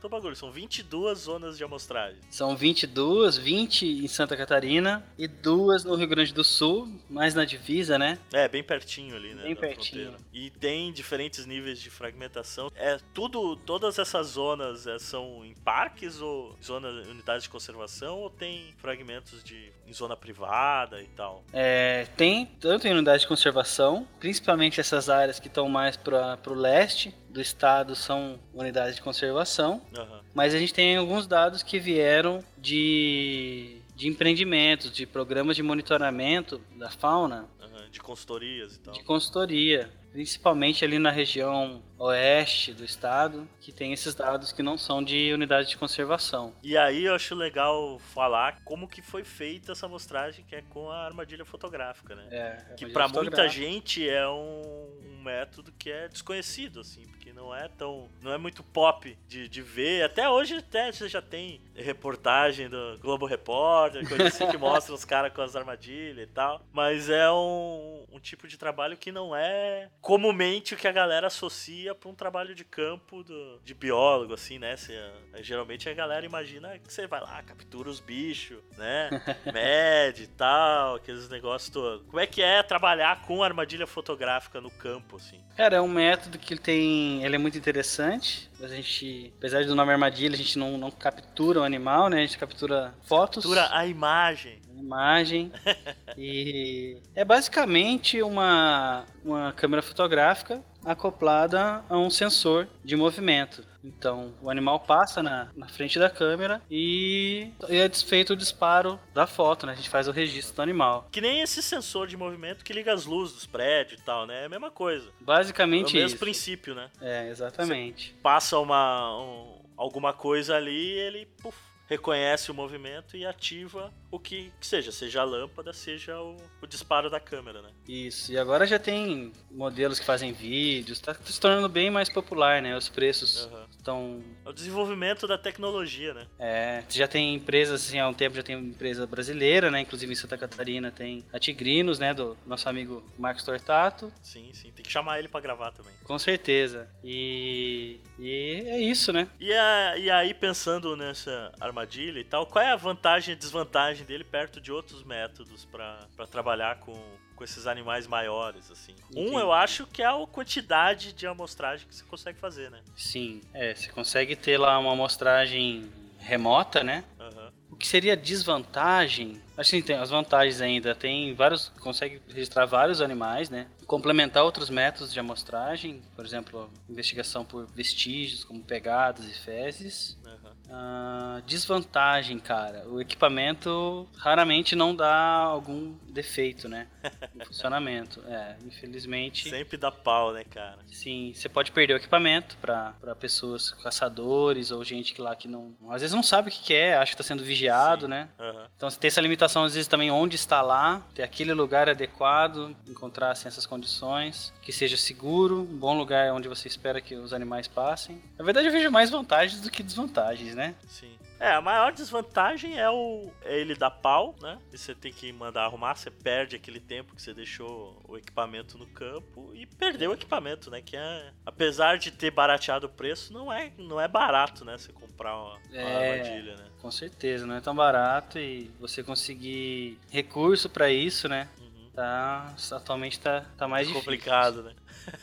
do bagulho. São 22 zonas de amostragem. São 22, 20 em Santa Catarina e duas no Rio Grande do Sul, mais na divisa, né? É, bem pertinho ali, né? Bem pertinho. fronteira. E tem diferentes níveis de fragmentação. É tudo, todas essas zonas é, são em parques ou zonas, unidades de conservação ou tem fragmentos de em zona privada e tal? É, tem tanto em unidade de conservação, principalmente essas áreas que estão mais para o leste do estado são unidades de conservação, Aham. mas a gente tem alguns dados que vieram de, de empreendimentos, de programas de monitoramento da fauna, aham, De consultorias e tal. de consultoria, principalmente ali na região oeste do estado, que tem esses dados que não são de unidade de conservação. E aí eu acho legal falar como que foi feita essa amostragem, que é com a armadilha fotográfica, né? É, que pra muita gente é um, um método que é desconhecido, assim, porque não é tão. não é muito pop de, de ver. Até hoje até você já tem reportagem do Globo Repórter, coisa assim que mostra os caras com as armadilhas e tal. Mas é um, um tipo de trabalho que não é comumente o que a galera associa pra um trabalho de campo do- de biólogo, assim, né? Você, geralmente a galera imagina que você vai lá, captura os bichos, né? [laughs] Mede e tal, aqueles negócios todos. Como é que é trabalhar com armadilha fotográfica no campo, assim? Cara, é um método que tem. Ele é muito interessante. A gente, apesar do nome armadilha, a gente não, não captura o animal, né? A gente captura fotos. Captura a imagem. Imagem. [laughs] e é basicamente uma, uma câmera fotográfica acoplada a um sensor de movimento. Então, o animal passa na, na frente da câmera e, e é feito o disparo da foto, né? A gente faz o registro do animal. Que nem esse sensor de movimento que liga as luzes dos prédios e tal, né? É a mesma coisa. É o Basicamente mesmo isso. princípio, né? É, exatamente. Passa uma um- alguma coisa ali, ele puf, reconhece o movimento e ativa o que, que seja, seja a lâmpada, seja o, o disparo da câmera, né? Isso, e agora já tem modelos que fazem vídeos, tá se tornando bem mais popular, né? Os preços Aham. estão. É o desenvolvimento da tecnologia, né? É, já tem empresas, assim, há um tempo já tem empresa brasileira, né? Inclusive em Santa Catarina tem a Tigrinos, né? Do nosso amigo Marcos Tortato. Sim, sim. Tem que chamar ele pra gravar também. Com certeza. E, e é isso, né? E, a- e aí, pensando nessa armadilha e tal, qual é a vantagem e desvantagem dele perto de outros métodos pra trabalhar com, com esses animais maiores, assim? Um, Entendi. eu acho que é a quantidade de amostragem que você consegue fazer, né? Sim, é, você consegue ter lá uma amostragem remota, né? Aham. O que seria desvantagem? Acho que tem as vantagens ainda. Tem vários. Consegue registrar vários animais, né? Complementar outros métodos de amostragem, por exemplo, investigação por vestígios, como pegadas e fezes. aham. Ah, desvantagem, cara. O equipamento raramente não dá algum defeito, né? [laughs] No funcionamento. É, infelizmente. Sempre dá pau, né, cara? Sim, você pode perder o equipamento para pessoas caçadores ou gente que lá que não. Às vezes não sabe o que que é, acha que está sendo vigiado, Sim. né? Aham. Então você tem essa limitação, às vezes, também onde está lá, ter aquele lugar adequado, encontrar assim, essas condições, que seja seguro, um bom lugar onde você espera que os animais passem. Na verdade, eu vejo mais vantagens do que desvantagens, né? Sim. É, a maior desvantagem é o é ele dar pau, né? E você tem que mandar arrumar, você perde aquele tempo que você deixou o equipamento no campo e perdeu o equipamento, né? Que é, apesar de ter barateado o preço, não é, não é barato, né? Você comprar uma, uma É. armadilha, né? Com certeza, não é tão barato e você conseguir recurso para isso, né? Uhum. Tá, atualmente tá, tá mais difícil. Complicado, né?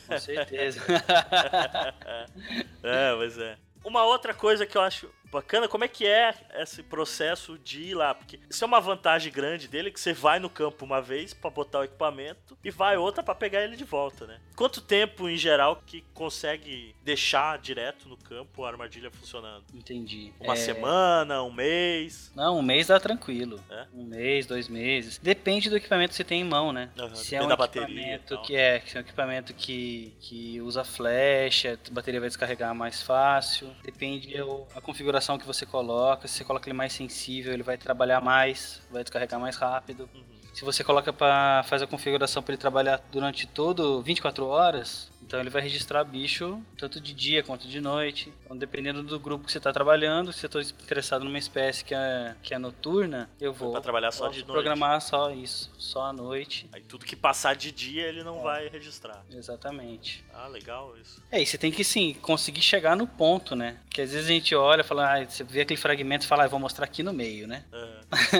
Com certeza. [laughs] É, mas é. Uma outra coisa que eu acho bacana, como é que é esse processo de ir lá? Porque isso é uma vantagem grande dele, que você vai no campo uma vez pra botar o equipamento e vai outra pra pegar ele de volta, né? Quanto tempo, em geral, que consegue deixar direto no campo a armadilha funcionando? Entendi. Uma É, semana, um mês? Não, um mês dá tranquilo. É? Um mês, dois meses. Depende do equipamento que você tem em mão, né? Aham, Se é um da equipamento que é, se é um equipamento que, que usa flecha, a bateria vai descarregar mais fácil. Depende o- a configuração que você coloca. Se você coloca ele mais sensível, ele vai trabalhar mais, vai descarregar mais rápido. Uhum. Se você coloca para fazer a configuração para ele trabalhar durante todo 24 horas, Então ele vai registrar bicho tanto de dia quanto de noite. Então, dependendo do grupo que você está trabalhando, se eu estou interessado numa espécie que é, que é noturna, eu vou Pra trabalhar só de noite. programar só isso, só à noite. Aí tudo que passar de dia ele não vai registrar. Exatamente. Ah, legal isso. É, e você tem que sim conseguir chegar no ponto, né? Porque às vezes a gente olha e fala, ah, você vê aquele fragmento e fala, ah, eu vou mostrar aqui no meio, né? É,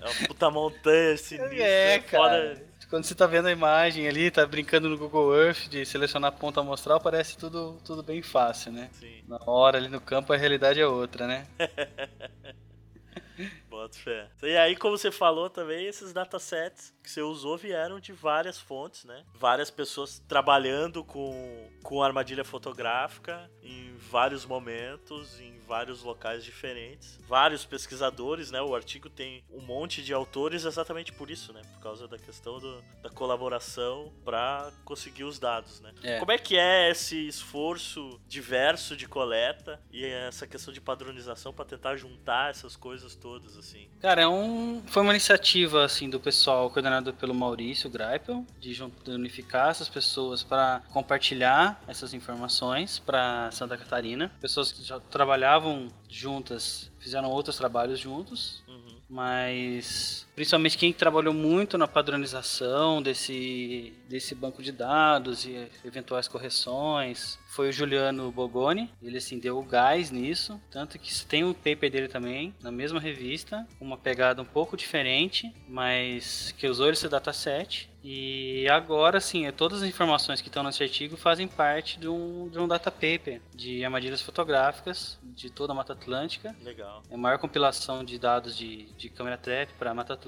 é uma puta montanha [laughs] sinistra. É, cara. Foda. Quando você tá vendo a imagem ali, tá brincando no Google Earth de selecionar ponto amostral, parece tudo, tudo bem fácil, né? Sim, Na hora ali no campo a realidade é outra, né? [laughs] boto fé. E aí, como você falou também, esses datasets que você usou vieram de várias fontes, né? Várias pessoas trabalhando com, com armadilha fotográfica em vários momentos, em vários locais diferentes. Vários pesquisadores, né? O artigo tem um monte de autores exatamente por isso, né? Por causa da questão do, da colaboração para conseguir os dados, né? É. Como é que é esse esforço diverso de coleta e essa questão de padronização para tentar juntar essas coisas todas, assim? Cara, é um, foi uma iniciativa assim do pessoal coordenado pelo Maurício Greipel de unificar essas pessoas para compartilhar essas informações para Santa Catarina. Pessoas que já trabalhavam juntas, fizeram outros trabalhos juntos, Uhum. mas principalmente quem trabalhou muito na padronização desse, desse banco de dados e eventuais correções foi o Juliano Bogoni. Ele assim deu o gás nisso, tanto que tem um paper dele também na mesma revista, uma pegada um pouco diferente, mas que usou esse dataset. E agora sim, é- todas as informações que estão nesse artigo fazem parte de um, de um data paper de armadilhas fotográficas de toda a Mata Atlântica. Legal. É a maior compilação de dados de, de câmera trap para a Mata Atlântica,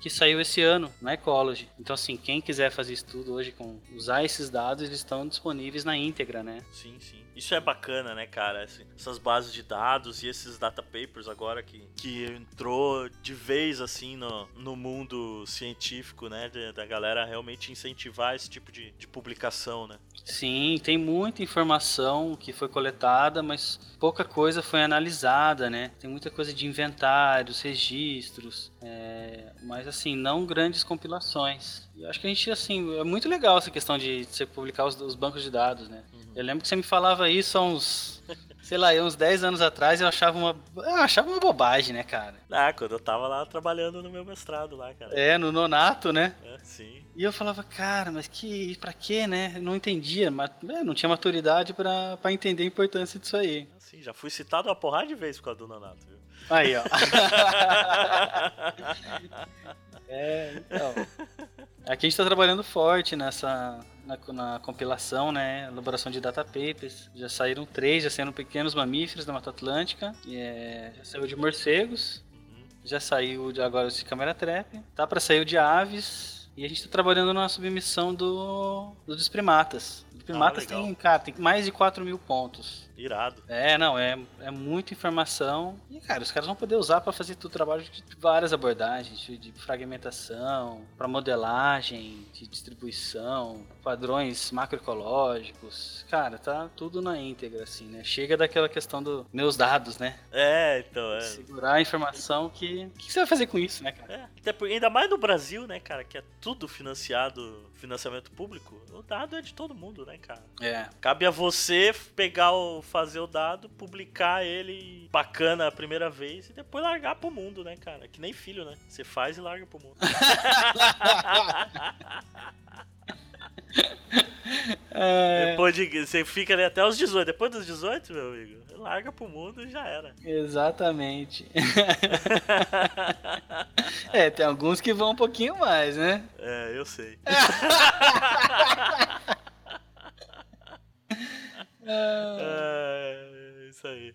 que saiu esse ano na Ecology. Então, assim, quem quiser fazer estudo hoje com usar esses dados, eles estão disponíveis na íntegra, né? Sim, sim. Isso é bacana, né, cara? Essas bases de dados e esses data papers agora que, que entrou de vez, assim, no, no mundo científico, né? da galera realmente incentivar esse tipo de, de publicação, né? Sim, tem muita informação que foi coletada, mas pouca coisa foi analisada, né? Tem muita coisa de inventários, registros, é, mas assim, não grandes compilações. E eu acho que a gente, assim, é muito legal essa questão de você publicar os, os bancos de dados, né? Eu lembro que você me falava isso há uns, [laughs] sei lá, uns 10 anos atrás, eu achava uma, eu achava uma bobagem, né, cara? Ah, quando eu tava lá trabalhando no meu mestrado lá, cara. É, no nonato, né? É, sim. E eu falava, cara, mas que, pra quê, né? Eu não entendia, mas é, não tinha maturidade pra pra entender a importância disso aí. Assim, já fui citado uma porrada de vez por causa do Nonato, viu? Aí, ó. [laughs] [laughs] é, então. Aqui a gente tá trabalhando forte nessa. Na, na compilação, né? Elaboração de data papers. Já saíram três, já saíram pequenos mamíferos da Mata Atlântica. E, é, já saiu de morcegos. Uhum. Já saiu de agora de câmera trap. Tá pra sair o de aves. E a gente tá trabalhando na submissão do, do dos primatas. Os primatas legal. tem, cara, tem mais de 4 mil pontos. Irado. É, não, é, é muita informação. E, cara, os caras vão poder usar para fazer todo o trabalho de várias abordagens, de, fragmentação, para modelagem, de distribuição, padrões macroecológicos. Cara, tá tudo na íntegra, assim, né? Chega daquela questão do meus dados, né? É, então, é. Segurar a informação que. O que você vai fazer com isso, né, cara? É, até por- ainda mais no Brasil, né, cara, que é tudo financiado, financiamento público, o dado é de todo mundo, né, cara? É. Cabe a você pegar o, fazer o dado, publicar ele bacana a primeira vez e depois largar pro mundo, né, cara? Que nem filho, né? Você faz e larga pro mundo. É, Depois de. Você fica ali até os 18. Depois dos 18, meu amigo, larga pro mundo e já era. exatamente. [laughs] é, tem alguns que vão um pouquinho mais, né? É, eu sei. [laughs] É, isso aí.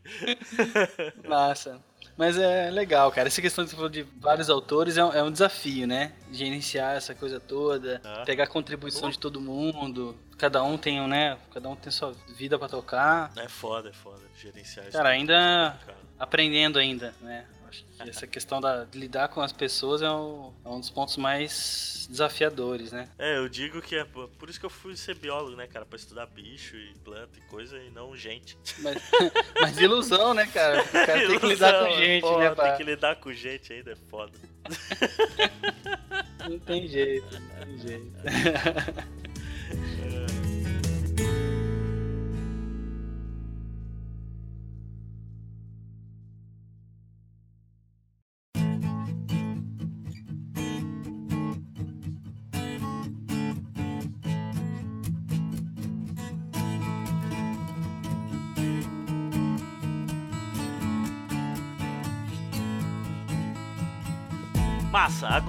[laughs] Massa. Mas é legal, cara. Essa questão que você falou de vários autores é um, é um desafio, né? Gerenciar essa coisa toda, Ah. pegar a contribuição de todo mundo. Cada um tem, um, né? Cada um tem sua vida pra tocar. É foda, é foda gerenciar isso. Cara, ainda Cara. aprendendo ainda, né? Acho que essa questão da, de lidar com as pessoas é, o- é um dos pontos mais desafiadores, né? É, eu digo que é por isso que eu fui ser biólogo, né, cara? Pra estudar bicho e planta e coisa e não gente. Mas, [laughs] mas ilusão, né, cara? O cara tem que lidar com Ilusão, gente, porra, né, Tem pá? que lidar com gente ainda, é foda. Não tem jeito, não tem jeito. [laughs]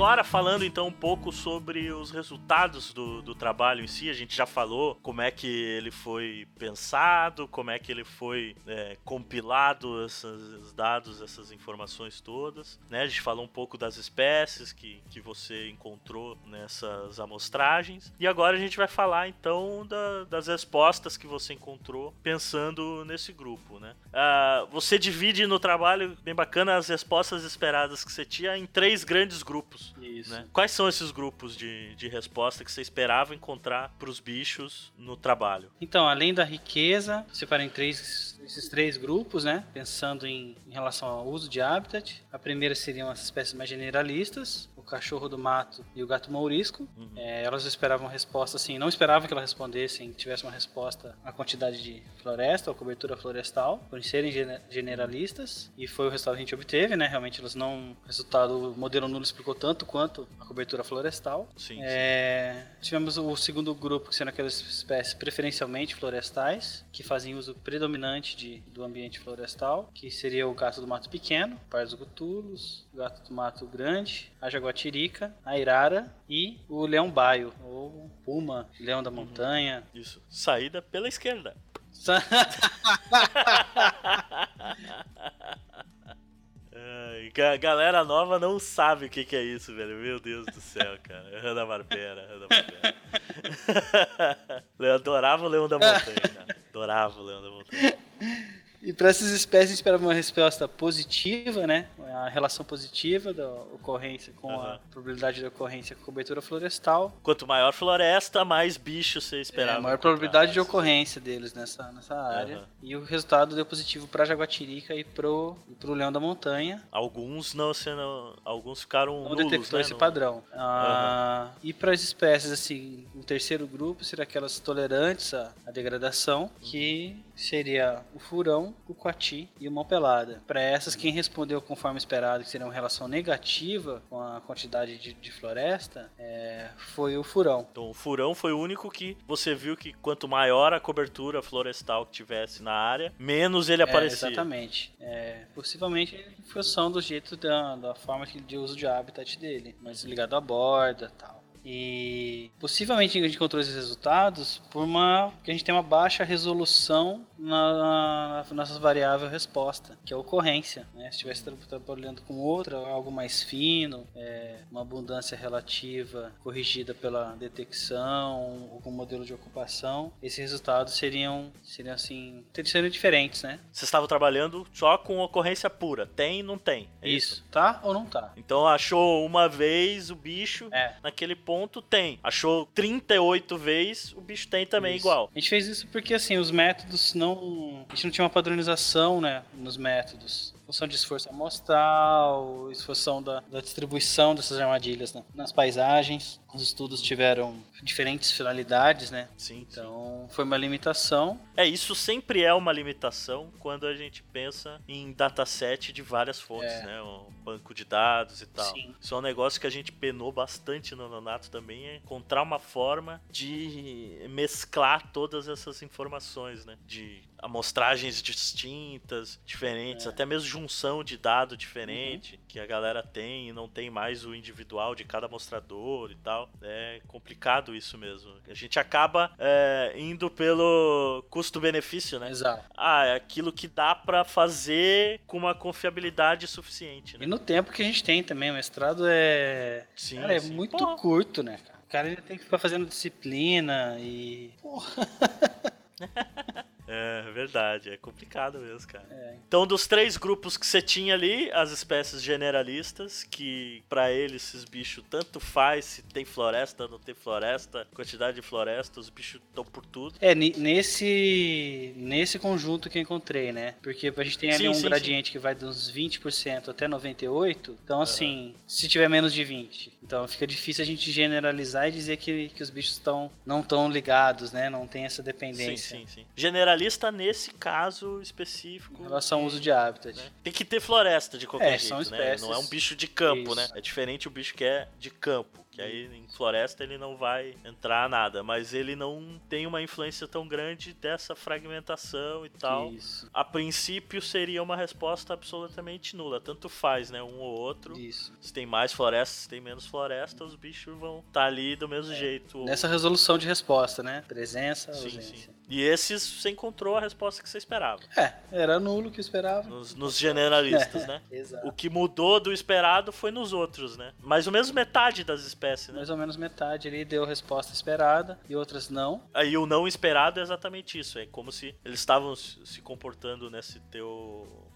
Agora falando então um pouco sobre os resultados do, do trabalho em si, a gente já falou como é que ele foi pensado, como é que ele foi é, compilado, esses dados, essas informações todas. Né? A gente falou um pouco das espécies que, que você encontrou nessas amostragens. E agora a gente vai falar então da, das respostas que você encontrou pensando nesse grupo. Né? Ah, você divide no trabalho, bem bacana, as respostas esperadas que você tinha em três grandes grandes grupos. Isso. Né? Quais são esses grupos de, de resposta que você esperava encontrar para os bichos no trabalho? Então, além da riqueza, separei em três, esses três grupos, né? Pensando em, em relação ao uso de habitat. A primeira seriam as espécies mais generalistas, cachorro do mato e o gato mourisco. Uhum. É, elas esperavam resposta assim, não esperavam que elas respondessem, tivesse uma resposta à quantidade de floresta ou cobertura florestal, por serem generalistas, e foi o resultado que a gente obteve, né? Realmente elas não. O resultado, o modelo nulo explicou tanto quanto a cobertura florestal. Sim, é, sim. Tivemos o segundo grupo, que são aquelas espécies preferencialmente florestais, que fazem uso predominante de, do ambiente florestal, que seria o gato do mato pequeno, Pardos gutulus, o gato do mato grande, a jaguatirica, a irara e o leão baio, ou puma, leão da montanha. Uhum. Isso. Saída pela esquerda. [laughs] A galera nova não sabe o que, que é isso, velho. Meu Deus do céu, cara. Hanna-Barbera, Hanna-Barbera. [laughs] Eu adorava o Leão da Montanha, cara. Adorava o Leão da Montanha. E para essas espécies esperava uma resposta positiva, né? A relação positiva da ocorrência com uhum. a probabilidade de ocorrência com cobertura florestal. Quanto maior floresta, mais bicho você esperava. É, maior probabilidade de ocorrência deles nessa, nessa área. Uhum. E o resultado deu positivo para Jaguatirica e pro, e pro Leão da Montanha. Alguns não, sendo, alguns ficaram não nulos, detectou né? esse padrão. Ah, E para as espécies assim, o terceiro grupo seria aquelas tolerantes à, à degradação, que seria o furão, o coati e o mão pelada. Para essas, quem respondeu conforme esperado, que seria uma relação negativa com a quantidade de, de floresta, é, foi o furão. Então, o furão foi o único que você viu que quanto maior a cobertura florestal que tivesse na área, menos ele é, aparecia. Exatamente. É, possivelmente em função do jeito da, da forma de uso de habitat dele, mas ligado à borda tal. E possivelmente a gente encontrou esses resultados por uma que a gente tem uma baixa resolução na, na nossa variável resposta, que é a ocorrência. Né? Se estivesse trabalhando com outra, algo mais fino, é, uma abundância relativa corrigida pela detecção, algum modelo de ocupação, esses resultados seriam, seriam assim, seriam diferentes, né? Você estava trabalhando só com ocorrência pura, tem, não tem. É isso. isso. Tá ou não tá? Então achou uma vez o bicho é. naquele ponto, tem. Achou 38 vezes, o bicho tem também isso. igual. A gente fez isso porque assim, os métodos não. A gente não tinha uma padronização, né, nos métodos função de esforço amostral, função da, da distribuição dessas armadilhas né? nas paisagens. Os estudos tiveram diferentes finalidades, né? Sim. Então sim. foi uma limitação. É, isso sempre é uma limitação quando a gente pensa em dataset de várias fontes, é. né? Um banco de dados e tal. Sim. Isso é um negócio que a gente penou bastante no Também, é encontrar uma forma de mesclar todas essas informações, né? De amostragens distintas, diferentes, é. até mesmo junção de dado diferente uhum. que a galera tem e não tem mais o individual de cada amostrador e tal. É complicado isso mesmo. A gente acaba é, indo pelo custo-benefício, né? Exato. Ah, é aquilo que dá para fazer com uma confiabilidade suficiente. Né? E no tempo que a gente tem também, o mestrado é, sim, cara, é sim. muito Pô. curto, né? O cara ele tem que ficar fazendo disciplina e. Porra. [laughs] É verdade, é complicado mesmo, cara. É. Então, dos três grupos que você tinha ali, as espécies generalistas, que para eles esses bichos tanto faz se tem floresta, não tem floresta, quantidade de floresta, os bichos estão por tudo. É, nesse nesse conjunto que eu encontrei, né? Porque a gente tem ali sim, um sim, gradiente sim. que vai dos 20% até 98%. Então, assim, uhum. se tiver menos de 20%, então fica difícil a gente generalizar e dizer que, que os bichos estão não estão ligados, né? Não tem essa dependência. Sim, sim, sim. Generalista generalista nesse caso específico. Em relação ao uso de habitat. Né? Tem que ter floresta de qualquer É, jeito, são né? espécies. Não é um bicho de campo, Isso. né? É diferente o bicho que é de campo. Que aí em floresta ele não vai entrar nada. Mas ele não tem uma influência tão grande dessa fragmentação e tal. Isso. A princípio seria uma resposta absolutamente nula. Tanto faz, né? Um ou outro. Isso. Se tem mais floresta, se tem menos floresta, os bichos vão estar ali do mesmo jeito. É. Nessa resolução de resposta, né? Presença, Sim, ausência. sim. E esses você encontrou a resposta que você esperava. É, era nulo o que eu esperava. Nos, nos generalistas, [laughs] né? Exato. O que mudou do esperado foi nos outros, né? Mais ou menos metade das espécies, né? Mais ou menos metade ali deu a resposta esperada e outras não. Aí o não esperado é exatamente isso. É como se eles estavam se comportando nesse teu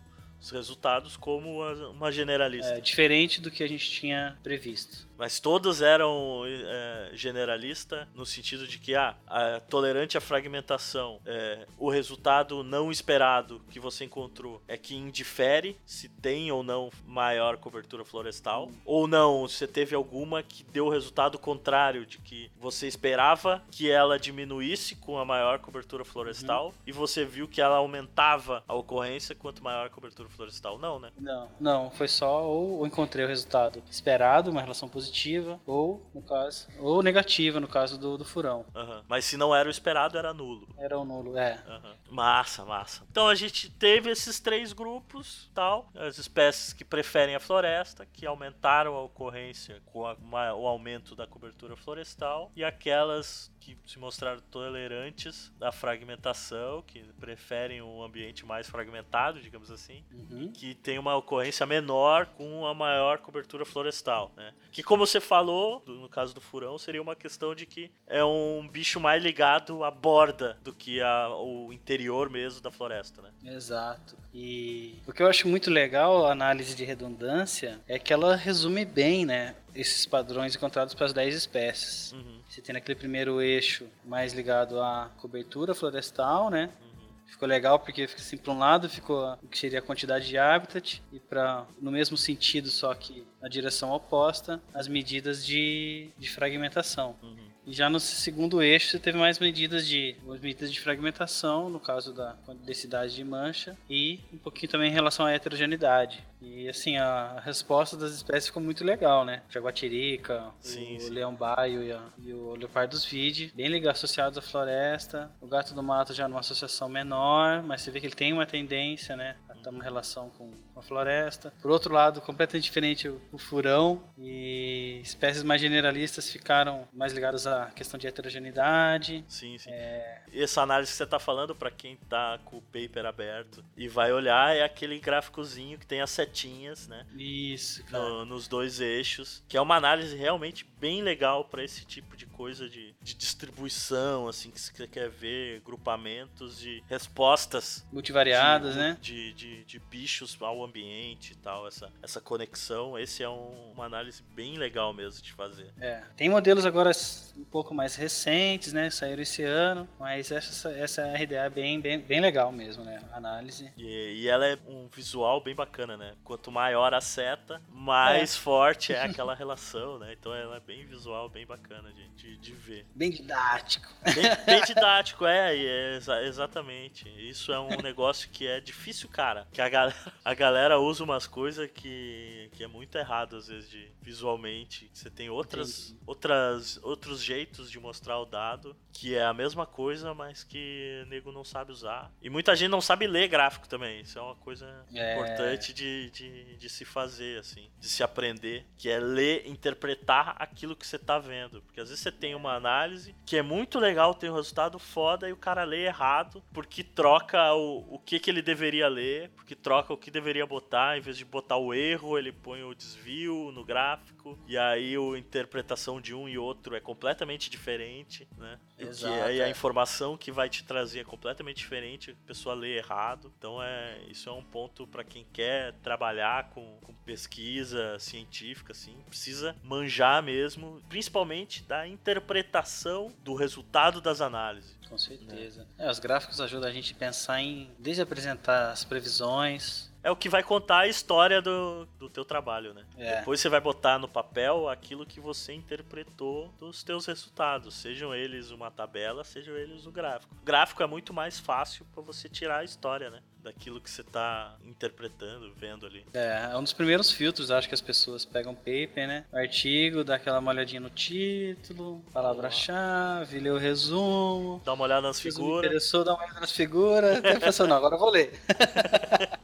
os resultados como uma- generalista. É, diferente do que a gente tinha previsto. Mas todos eram é, generalista no sentido de que ah, a, tolerante à fragmentação, é, o resultado não esperado que você encontrou é que indifere se tem ou não maior cobertura florestal, ou não, você teve alguma que deu o resultado contrário de que você esperava que ela diminuísse com a maior cobertura florestal e você viu que ela aumentava a ocorrência quanto maior a cobertura florestal. Não, né? Não, não, foi só ou, ou encontrei o resultado esperado, uma relação positiva, ou no caso, ou negativa no caso do, do furão. Aham. Mas se não era o esperado, era nulo. Era o nulo, é. Aham. Massa, massa. Então a gente teve esses três grupos, tal, as espécies que preferem a floresta, que aumentaram a ocorrência com a- uma- o aumento da cobertura florestal, e aquelas que se mostraram tolerantes à fragmentação, que preferem um ambiente mais fragmentado, digamos assim, Uhum. que tem uma ocorrência menor com a maior cobertura florestal, né? Que como você falou, no caso do furão, seria uma questão de que é um bicho mais ligado à borda do que ao interior mesmo da floresta, né? Exato. E o que eu acho muito legal a análise de redundância é que ela resume bem, né, esses padrões encontrados para as 10 espécies. Uhum, Você tem naquele primeiro eixo mais ligado à cobertura florestal, né? uhum. Ficou legal porque assim, para um lado ficou o que seria a quantidade de habitat e para no mesmo sentido, só que na direção oposta, as medidas de, de fragmentação. Uhum. E já no segundo eixo você teve mais medidas de medidas de fragmentação, no caso da densidade de mancha, e um pouquinho também em relação à heterogeneidade. E assim, a resposta das espécies ficou muito legal, né? Jaguatirica, Sim, o sim. leão baio e, a- e o leopardus vide, bem ligados associados à floresta. O gato do mato já numa associação menor, mas você vê que ele tem uma tendência, né? A ter uma relação com a floresta. Por outro lado, completamente diferente o, furão e espécies mais generalistas ficaram mais ligadas à questão de heterogeneidade. Sim, sim. É, essa análise que você tá falando, pra quem tá com o paper aberto e vai olhar, é aquele gráficozinho que tem as setinhas, né? isso, cara. no- nos dois eixos, que é uma análise realmente bem legal para esse tipo de coisa de, de distribuição, assim, que você quer ver grupamentos de respostas Multivariadas, de, né? De, de, de bichos ao ambiente e tal, essa, essa conexão. Esse é um- uma análise bem legal mesmo de fazer. É. Tem modelos agora um pouco mais recentes, né? Saíram esse ano, mas essa, essa RDA é bem, bem, bem legal mesmo, né? A análise. E, e ela é um visual bem bacana, né? Quanto maior a seta, mais forte é [laughs] aquela relação, né? Então ela é bem visual, bem bacana de, de, de ver. Bem didático. Bem, bem [laughs] didático, é, é exa- exatamente. Isso é um negócio que é difícil, cara. Que a galera, [laughs] a galera usa umas coisas que, que é muito errado, às vezes, de, visualmente. Você tem outras, Entendi. outras, outros jeitos de mostrar o dado, que é a mesma coisa, mas que o nego não sabe usar. E muita gente não sabe ler gráfico também. Isso é uma coisa É. importante de, de, de se fazer, assim, de se aprender, que é ler, interpretar aquilo que você tá vendo. Porque às vezes você tem uma análise que é muito legal, tem um resultado foda, e o cara lê errado, porque troca o, o que, que ele deveria ler, porque troca o que deveria botar, em vez de botar o erro, ele põe o desvio no gráfico, e aí a interpretação de um e outro é completamente diferente, né? E Exato, aí a é. informação que vai te trazer é completamente diferente, a pessoa lê errado. Então é isso é um ponto para quem quer trabalhar com, com pesquisa científica, assim, precisa manjar mesmo, principalmente da interpretação do resultado das análises. Com certeza. É, os gráficos ajudam a gente a pensar em, desde apresentar as previsões, é o que vai contar a história do, do teu trabalho, né? É. Depois você vai botar no papel aquilo que você interpretou dos teus resultados, sejam eles uma tabela, sejam eles o gráfico. O gráfico é muito mais fácil para você tirar a história, né? Daquilo que você tá interpretando, vendo ali. É, é um dos primeiros filtros, acho que as pessoas pegam paper, né? O artigo, dá aquela olhadinha no título, palavra-chave, lê o resumo. Dá uma olhada nas Fez Me figuras. interessou, dá uma olhada nas figuras. Até pensou, não, agora eu vou ler. [laughs]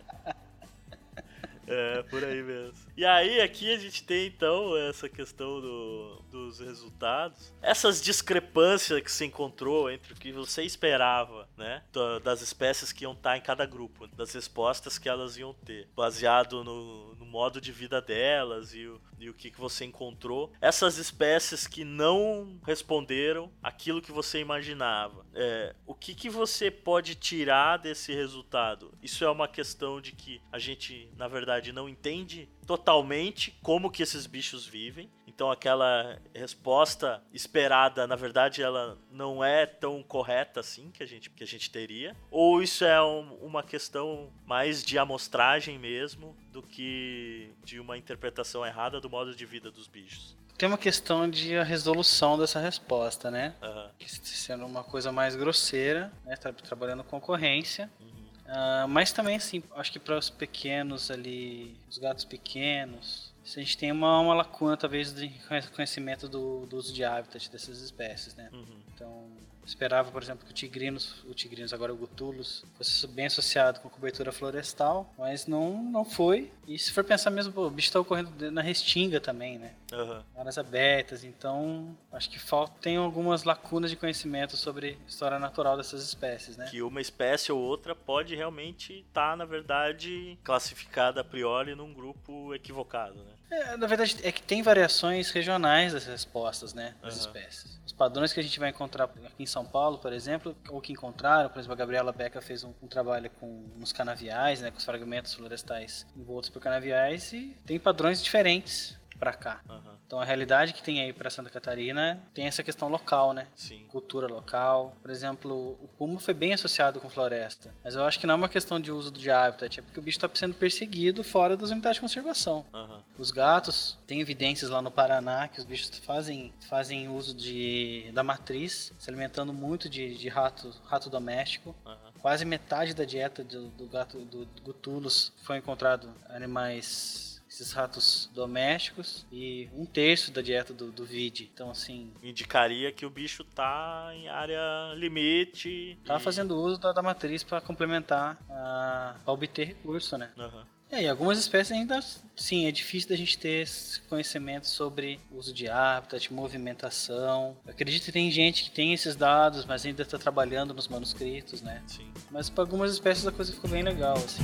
É, por aí mesmo. E aí, aqui a gente tem então essa questão do- dos resultados. Essas discrepâncias que você encontrou entre o que você esperava, né? da- Das espécies que iam estar em cada grupo, das respostas que elas iam ter, baseado no, no modo de vida delas e o, e o que, que você encontrou. Essas espécies que não responderam aquilo que você imaginava. É, o que, que você pode tirar desse resultado? Isso é uma questão de que a gente, na verdade, não entende totalmente como que esses bichos vivem. Então aquela resposta esperada, na verdade, ela não é tão correta assim que a gente, que a gente teria. Ou isso é um- uma questão mais de amostragem mesmo do que de uma interpretação errada do modo de vida dos bichos. Tem uma questão de a resolução dessa resposta, né? Aham. Que sendo uma coisa mais grosseira, né? Trabalhando concorrência. Uhum. Ah, mas também, assim, acho que para os pequenos ali, os gatos pequenos, a gente tem uma, uma lacuna, talvez, de conhecimento do, do uso de habitat dessas espécies, né? Uhum. Então, esperava, por exemplo, que o tigrinos, o tigrinos agora o gutulus, fosse bem associado com cobertura florestal, mas não, não foi. E se for pensar mesmo, pô, o bicho tá ocorrendo na restinga também, né? Aham. áreas abertas, então acho que falta tem algumas lacunas de conhecimento sobre a história natural dessas espécies, né? Que uma espécie ou outra pode realmente estar, na verdade, classificada a priori num grupo equivocado, né? É, na verdade é que tem variações regionais das respostas, né, das Aham. espécies. Os padrões que a gente vai encontrar aqui em São Paulo, por exemplo, ou que encontraram, por exemplo, a Gabriela Beca fez um, um trabalho com nos canaviais, né, com os fragmentos florestais envoltos por canaviais e tem padrões diferentes para cá. Aham. Então a realidade que tem aí para Santa Catarina tem essa questão local, né? Sim. cultura local. Por exemplo, o puma foi bem associado com floresta, mas eu acho que não é uma questão de uso de habitat, é porque o bicho está sendo perseguido fora das unidades de conservação. Aham. Os gatos, tem evidências lá no Paraná que os bichos fazem, fazem uso de, da matriz, se alimentando muito de, de rato, rato doméstico. Aham. Quase metade da dieta do, do gato do Gutulus foi encontrado animais, esses ratos domésticos, e um terço da dieta do, do vide. Então, assim, Indicaria que o bicho tá em área limite. Tá e- fazendo uso da, da matriz para complementar, a pra obter recurso, né? Aham. É, e algumas espécies ainda, sim, é difícil da gente ter conhecimento sobre uso de habitat, movimentação. Eu acredito que tem gente que tem esses dados, mas ainda está trabalhando nos manuscritos, né? Sim. Mas para algumas espécies a coisa ficou bem legal, assim.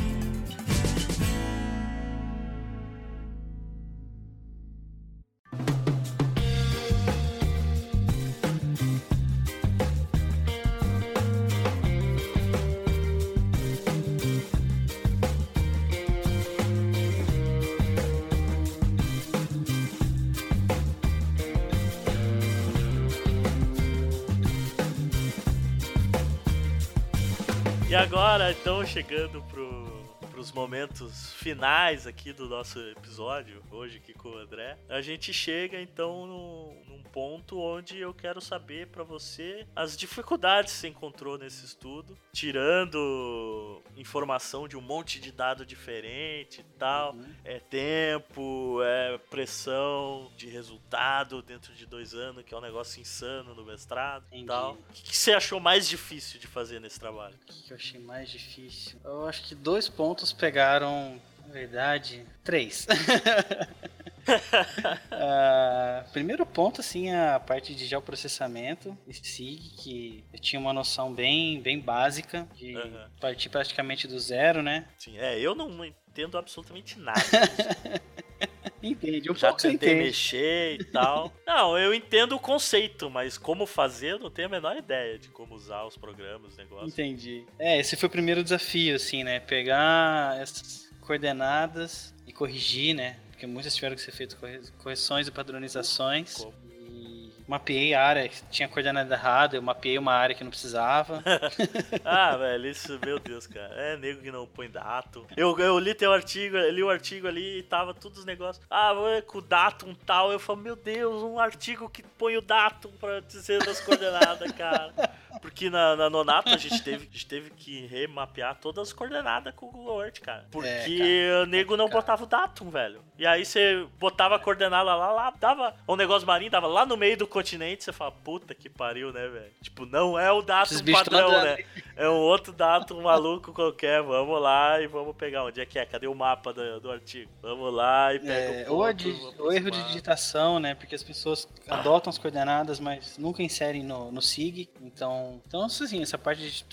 Chegando pro, pros momentos finais aqui do nosso episódio, hoje aqui com o André, a gente chega então no- num ponto onde eu quero saber pra você as dificuldades que você encontrou nesse estudo, tirando informação de um monte de dado diferente e tal. Uhum. É tempo, é pressão de resultado dentro de dois anos, que é um negócio insano no mestrado e Entendi. tal. O que você achou mais difícil de fazer nesse trabalho? O que eu achei mais difícil? Eu acho que dois pontos pegaram, na verdade, três. [laughs] [laughs] Ah, primeiro ponto, assim, a parte de geoprocessamento, SIG, que eu tinha uma noção bem, bem básica de partir praticamente do zero, né? Sim, é, eu não entendo absolutamente [laughs] nada. Entende, um Já pouco tentei entende. mexer e tal. Não, eu entendo o conceito, mas como fazer, eu não tenho a menor ideia de como usar os programas, os negócios. Entendi. É, esse foi o primeiro desafio, assim, né? Pegar essas coordenadas e corrigir, né? Porque muitas tiveram que ser feitas corre- correções e padronizações. Como? Mapeei a área que tinha coordenada errada, eu mapeei uma área que não precisava. [laughs] ah, velho, isso, meu Deus, cara. É nego que não põe datum. Eu, eu li teu artigo, li o artigo ali e tava todos os negócios. Ah, com o datum tal. Eu falo, meu Deus, um artigo que põe o datum pra dizer das coordenadas, cara. Porque na, na Nonato a gente, teve, a gente teve que remapear todas as coordenadas com o Google Earth, cara. Porque é, cara. o nego não botava o datum, velho. E aí você botava a coordenada lá, lá, dava um negócio marinho, dava lá no meio do continente, você fala, puta que pariu, né, velho? Tipo, não é o datum padrão, né? É um outro datum maluco qualquer. Vamos lá e vamos pegar. Onde é que é? Cadê o mapa do, do artigo? Vamos lá e pega é, o ponto, Ou, ou erro de digitação, né? Porque as pessoas adotam as coordenadas, mas nunca inserem no, no SIG. Então, então assim, essa parte de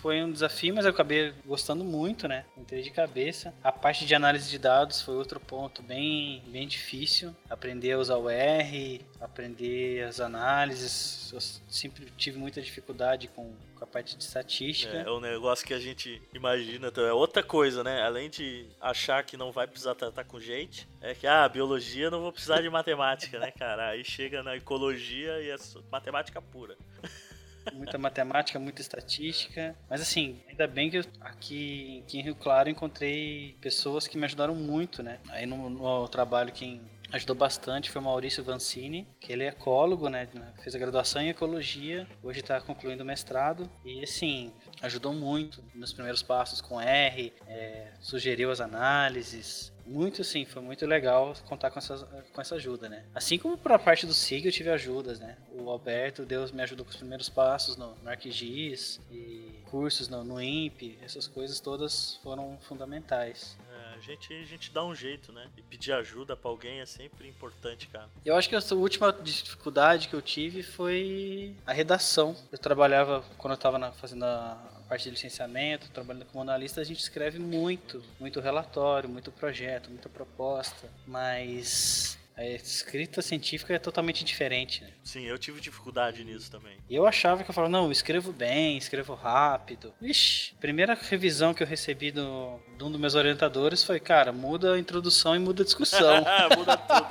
foi um desafio, mas eu acabei gostando muito, né? Entrei de cabeça. A parte de análise de dados foi outro ponto bem, bem difícil. Aprender a usar o R, aprender as análises. Eu sempre tive muita dificuldade com, com a parte de estatística. É, é um negócio que a gente imagina. Então, é outra coisa, né? Além de achar que não vai precisar tratar com gente, é que, ah, biologia não vou precisar de [laughs] matemática, né, cara? Aí chega na ecologia e é matemática pura. [laughs] muita matemática, muita estatística. Mas assim, ainda bem que eu, aqui, aqui em Rio Claro encontrei pessoas que me ajudaram muito, né? Aí no, no trabalho quem ajudou bastante foi o Maurício Vancini, que ele é ecólogo, né? Fez a graduação em ecologia, hoje está concluindo o mestrado. E assim, ajudou muito nos primeiros passos com R, é, sugeriu as análises, muito sim, foi muito legal contar com essa, com essa ajuda, né? Assim como para a parte do SIG eu tive ajudas, né? O Alberto, Deus me ajudou com os primeiros passos no, no ArcGIS e cursos no, no INPE, essas coisas todas foram fundamentais. A gente, a gente dá um jeito, né? E pedir ajuda para alguém é sempre importante, cara. Eu acho que a última dificuldade que eu tive foi a redação. Eu trabalhava, quando eu estava fazendo a parte de licenciamento, trabalhando como analista, a gente escreve muito, muito relatório, muito projeto, muita proposta, mas a escrita científica é totalmente diferente, né? Sim, eu tive dificuldade nisso também. Eu achava que eu falava, não, eu escrevo bem, escrevo rápido. Ixi, primeira revisão que eu recebi do, de um dos meus orientadores foi, cara, muda a introdução e muda a discussão. [laughs] muda tudo.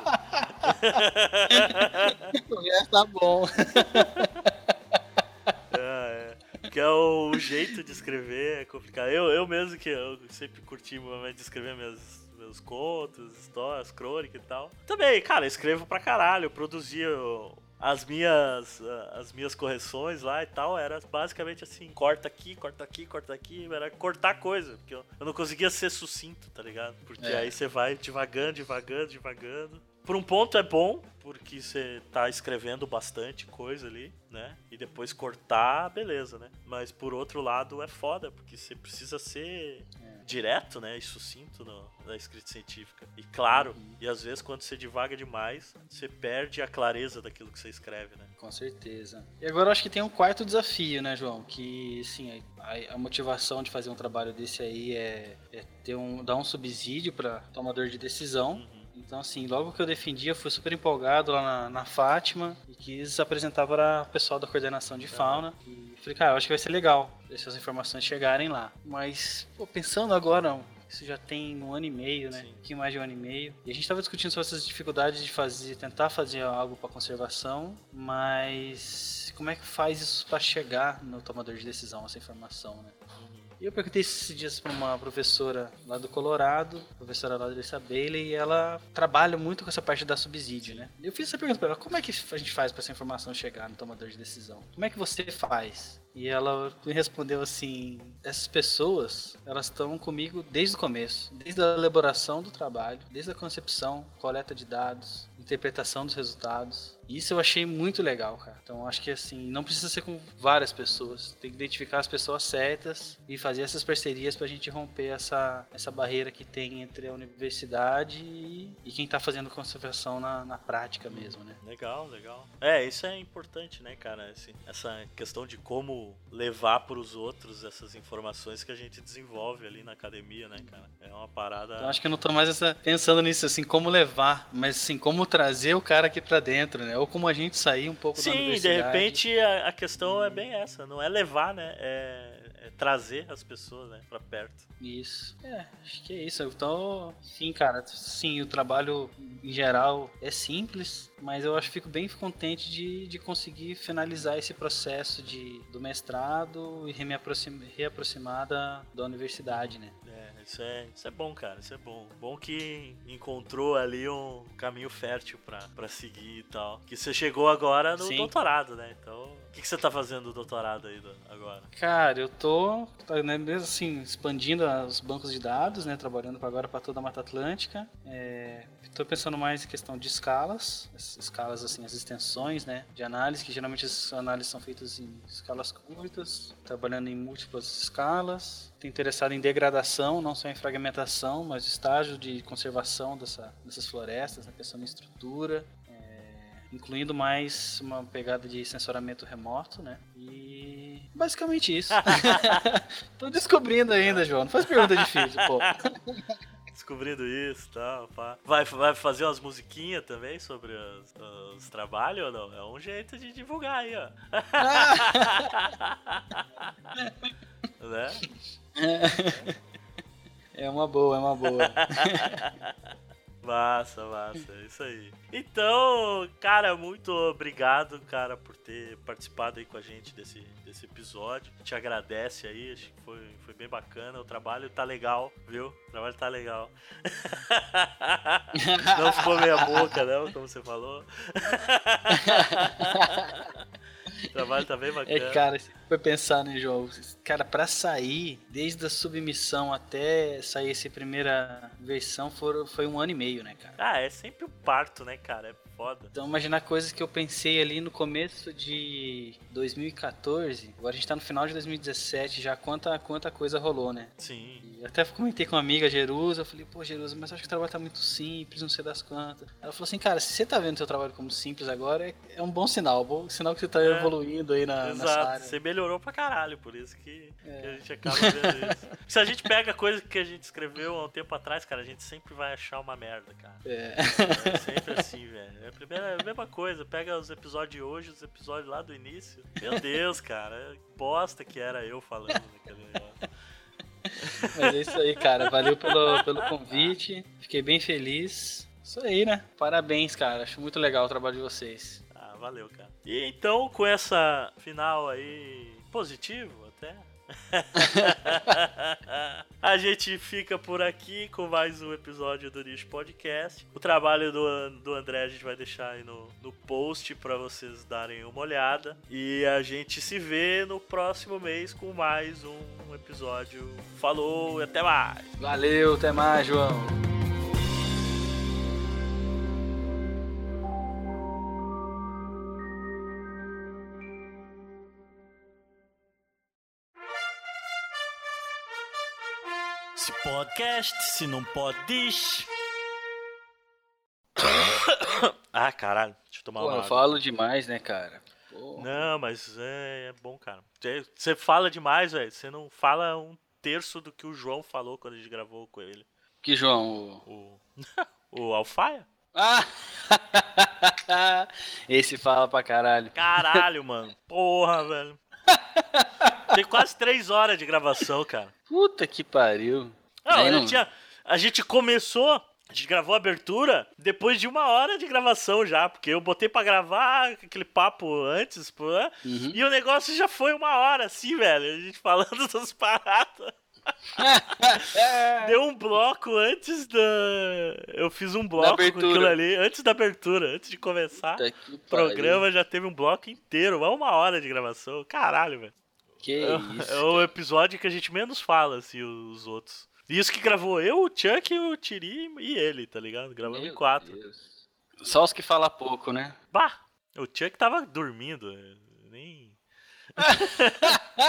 [laughs] o resto tá bom. [laughs] Que é o jeito de escrever é complicado. Eu, eu mesmo que eu sempre curti muito de escrever meus, meus contos, histórias, crônicas e tal. Também, cara, escrevo pra caralho. Eu produzia as minhas as minhas correções lá e tal era basicamente assim corta aqui corta aqui corta aqui era cortar coisa porque eu, eu não conseguia ser sucinto tá ligado porque é. aí você vai devagando devagando devagando por um ponto é bom, porque você tá escrevendo bastante coisa ali, né? E depois cortar, beleza, né? Mas por outro lado é foda, porque você precisa ser é. Direto, né? E sucinto no, na escrita científica. E claro, uhum. e às vezes quando você divaga demais, você perde a clareza daquilo que você escreve, né? Com certeza. E agora eu acho que tem um quarto desafio, né, João? Que, assim, a, a motivação de fazer um trabalho desse aí é, é ter um, dar um subsídio para tomador de decisão. Uhum então, assim, logo que eu defendi, eu fui super empolgado lá na, na Fátima e quis apresentar para o pessoal da coordenação de fauna. E falei, cara, eu acho que vai ser legal essas informações chegarem lá. Mas, pô, pensando agora, isso já tem um ano e meio, né? Sim. Um pouquinho mais de um ano e meio. E a gente estava discutindo sobre essas dificuldades de fazer, tentar fazer algo para conservação, mas como é que faz isso para chegar no tomador de decisão, essa informação, né? E eu perguntei esses dias para uma professora lá do Colorado, professora Larissa Bailey, e ela trabalha muito com essa parte da subsídio, né? Eu fiz essa pergunta para ela: como é que a gente faz para essa informação chegar no tomador de decisão? Como é que você faz? E ela me respondeu assim: essas pessoas, elas estão comigo desde o começo, desde a elaboração do trabalho, desde a concepção, coleta de dados, interpretação dos resultados. Isso eu achei muito legal, cara. Então acho que assim, não precisa ser com várias pessoas. Tem que identificar as pessoas certas e fazer essas parcerias para a gente romper essa, essa barreira que tem entre a universidade e, e quem está fazendo conservação na, na prática mesmo, né? Legal, legal. É, isso é importante, né, cara? Assim, essa questão de como levar para os outros essas informações que a gente desenvolve ali na academia, né, cara? É uma parada. Eu acho que eu não tô mais essa, pensando nisso, assim, como levar, mas assim, como trazer o cara aqui para dentro, né? Ou como a gente sair um pouco Sim, da universidade. Sim, de repente a, a, questão é bem essa, não é levar, né? É, é trazer as pessoas, né, pra perto. Isso. É, acho que é isso. Então, sim, cara, sim, o trabalho em geral é simples, mas eu acho que fico bem contente de, de conseguir finalizar esse processo de, do mestrado e me aproximar, reaproximar da, da universidade, né? É, isso é, isso é bom, cara, isso é bom. Bom que encontrou ali um caminho fértil pra, pra seguir e tal. Que você chegou agora no Sim. doutorado, né? Então, o que, que você tá fazendo no doutorado aí do- agora? Cara, eu tô, tá, né, mesmo assim, expandindo os bancos de dados, né, trabalhando agora para toda a Mata Atlântica. É, tô pensando mais em questão de escalas, as escalas assim, as extensões, né, de análise, que geralmente as análises são feitas em escalas curtas, trabalhando em múltiplas escalas. Tô interessado em degradação, não só em fragmentação, mas estágio de conservação dessa, dessas florestas, né, pensando em estrutura, é, incluindo mais uma pegada de sensoramento remoto, né? E basicamente isso. [laughs] [laughs] Tô descobrindo ainda, João. Não faz pergunta difícil, pô. [laughs] Descobrindo isso e tal, pá. Vai, vai fazer umas musiquinhas também sobre os, os trabalhos ou não? É um jeito de divulgar aí, ó. [laughs] né? É uma boa, é uma boa. [laughs] Massa, massa, é isso aí. Então, cara, muito obrigado, cara, por ter participado aí com a gente desse, desse episódio. Te agradece aí, acho que foi, foi bem bacana. O trabalho tá legal, viu? O trabalho tá legal. [laughs] Não ficou meia boca, não, como você falou. [laughs] O trabalho tá bem bacana. É, cara, se pensar, né, João? Cara, pra sair, desde a submissão até sair essa primeira versão, foram, foi um ano e meio, né, cara? Ah, é sempre um parto, né, cara? É foda. Então, imaginar coisas que eu pensei ali no começo de 2014. Agora a gente tá no final de 2017, já quanta, quanta coisa rolou, né? Sim. E até comentei com uma amiga, Jerusa, eu falei, pô, Jerusa, mas acho que o trabalho tá muito simples, não sei das quantas. Ela falou assim, cara, se você tá vendo seu trabalho como simples agora, é, é um bom sinal, bom sinal que você tá É. evoluindo aí na, nessa Exato, área. você melhorou pra caralho, por isso que, É. que a gente acaba vendo isso. [laughs] Se a gente pega coisa que a gente escreveu há um tempo atrás, cara, a gente sempre vai achar uma merda, cara. É. É sempre assim, velho. É a, primeira, é a mesma coisa, pega os episódios de hoje, os episódios lá do início. Meu Deus, cara, que bosta que era eu falando naquele negócio. Mas é isso aí, cara. Valeu pelo, pelo convite. Fiquei bem feliz. Isso aí, né? Parabéns, cara. Acho muito legal o trabalho de vocês. Valeu, cara. E então, com essa final aí positivo até. [laughs] a gente fica por aqui com mais um episódio do Nicho Podcast. O trabalho do, do André a gente vai deixar aí no, no post para vocês darem uma olhada. E a gente se vê no próximo mês com mais um episódio. Falou até mais! Valeu, até mais, João. Podcast, se não pode, diz. [coughs] ah, caralho, deixa eu tomar Pô, uma eu água. falo demais, né, cara? Pô. Não, mas é, é bom, cara. Você- Você fala demais, velho. Você não fala um terço do que o João falou quando a gente gravou com ele. Que João? o- O, [laughs] o Alfaia? Ah! [laughs] Esse fala pra caralho. Caralho, mano. Porra, velho. [laughs] Tem quase três horas de gravação, cara. Puta que pariu. Não, não- gente tinha- a gente começou, a gente gravou a abertura depois de uma hora de gravação já, porque eu botei pra gravar aquele papo antes, pô, né? Uhum. e o negócio já foi uma hora assim, velho, a gente falando [laughs] das paradas. [laughs] Deu um bloco antes da. Eu fiz um bloco com aquilo ali, antes da abertura, antes de começar. O programa já teve um bloco inteiro, uma hora de gravação. Caralho, velho. Que É, isso. é o episódio que a gente menos fala, assim, os outros. Isso que gravou eu, o Chuck, o Tiri e ele, tá ligado? Gravamos em Meu quatro. Deus. Só os que falam pouco, né? Bah! O Chuck tava dormindo. é, Nem. [laughs]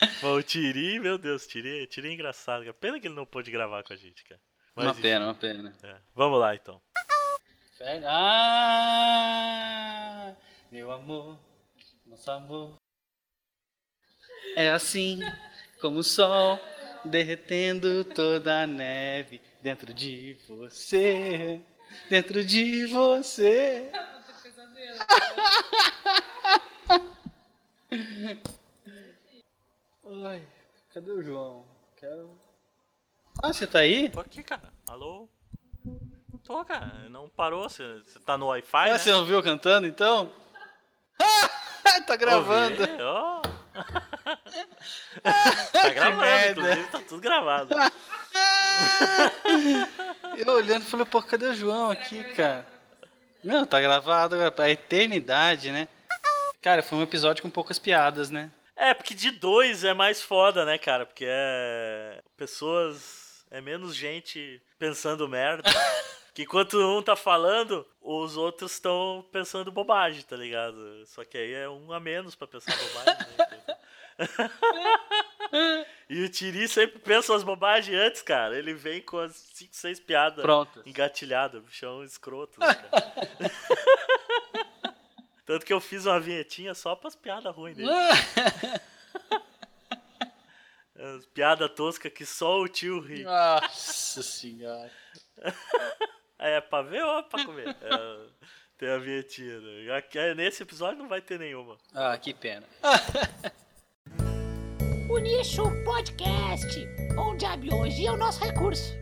Mas o Tiri, meu Deus, Tiri, Tiri é engraçado. cara. Pena que ele não pôde gravar com a gente, cara. Mas, uma enfim, pena, uma pena. é. Vamos lá então. Ah, meu amor, nosso amor. É assim como o sol derretendo toda a neve dentro de você, dentro de você. Ai, cadê o João? Quero. Ah, você tá aí? Tô aqui, cara. Alô? Tô, cara. Não parou. Você, tá no Wi-Fi, Ah, né? você não viu cantando então? [laughs] tá gravando. Ó. tá gravando, merda. inclusive, tá tudo gravado. [laughs] Eu olhando falei, pô, cadê o João aqui, cara? Não, tá gravado pra eternidade, né? Cara, foi um episódio com poucas piadas, né? É, porque de dois é mais foda, né, cara? Porque é. Pessoas. É menos gente pensando merda. [laughs] que enquanto um tá falando, os outros estão pensando bobagem, tá ligado? Só que aí é um a menos pra pensar bobagem, né? [laughs] E o Tiri sempre pensa as bobagens antes, cara. Ele vem com as 5, 6 piadas Prontas. engatilhadas. Bichão escroto, né, cara? [laughs] Tanto que eu fiz uma vinhetinha só pras piadas ruins dele. [laughs] As piadas toscas que só o tio ri. Nossa senhora. É pra ver ou pra comer? É, tem a vinhetinha. Né? É, nesse episódio não vai ter nenhuma. Ah, que pena. Nicho Podcast, onde a biologia é o nosso recurso.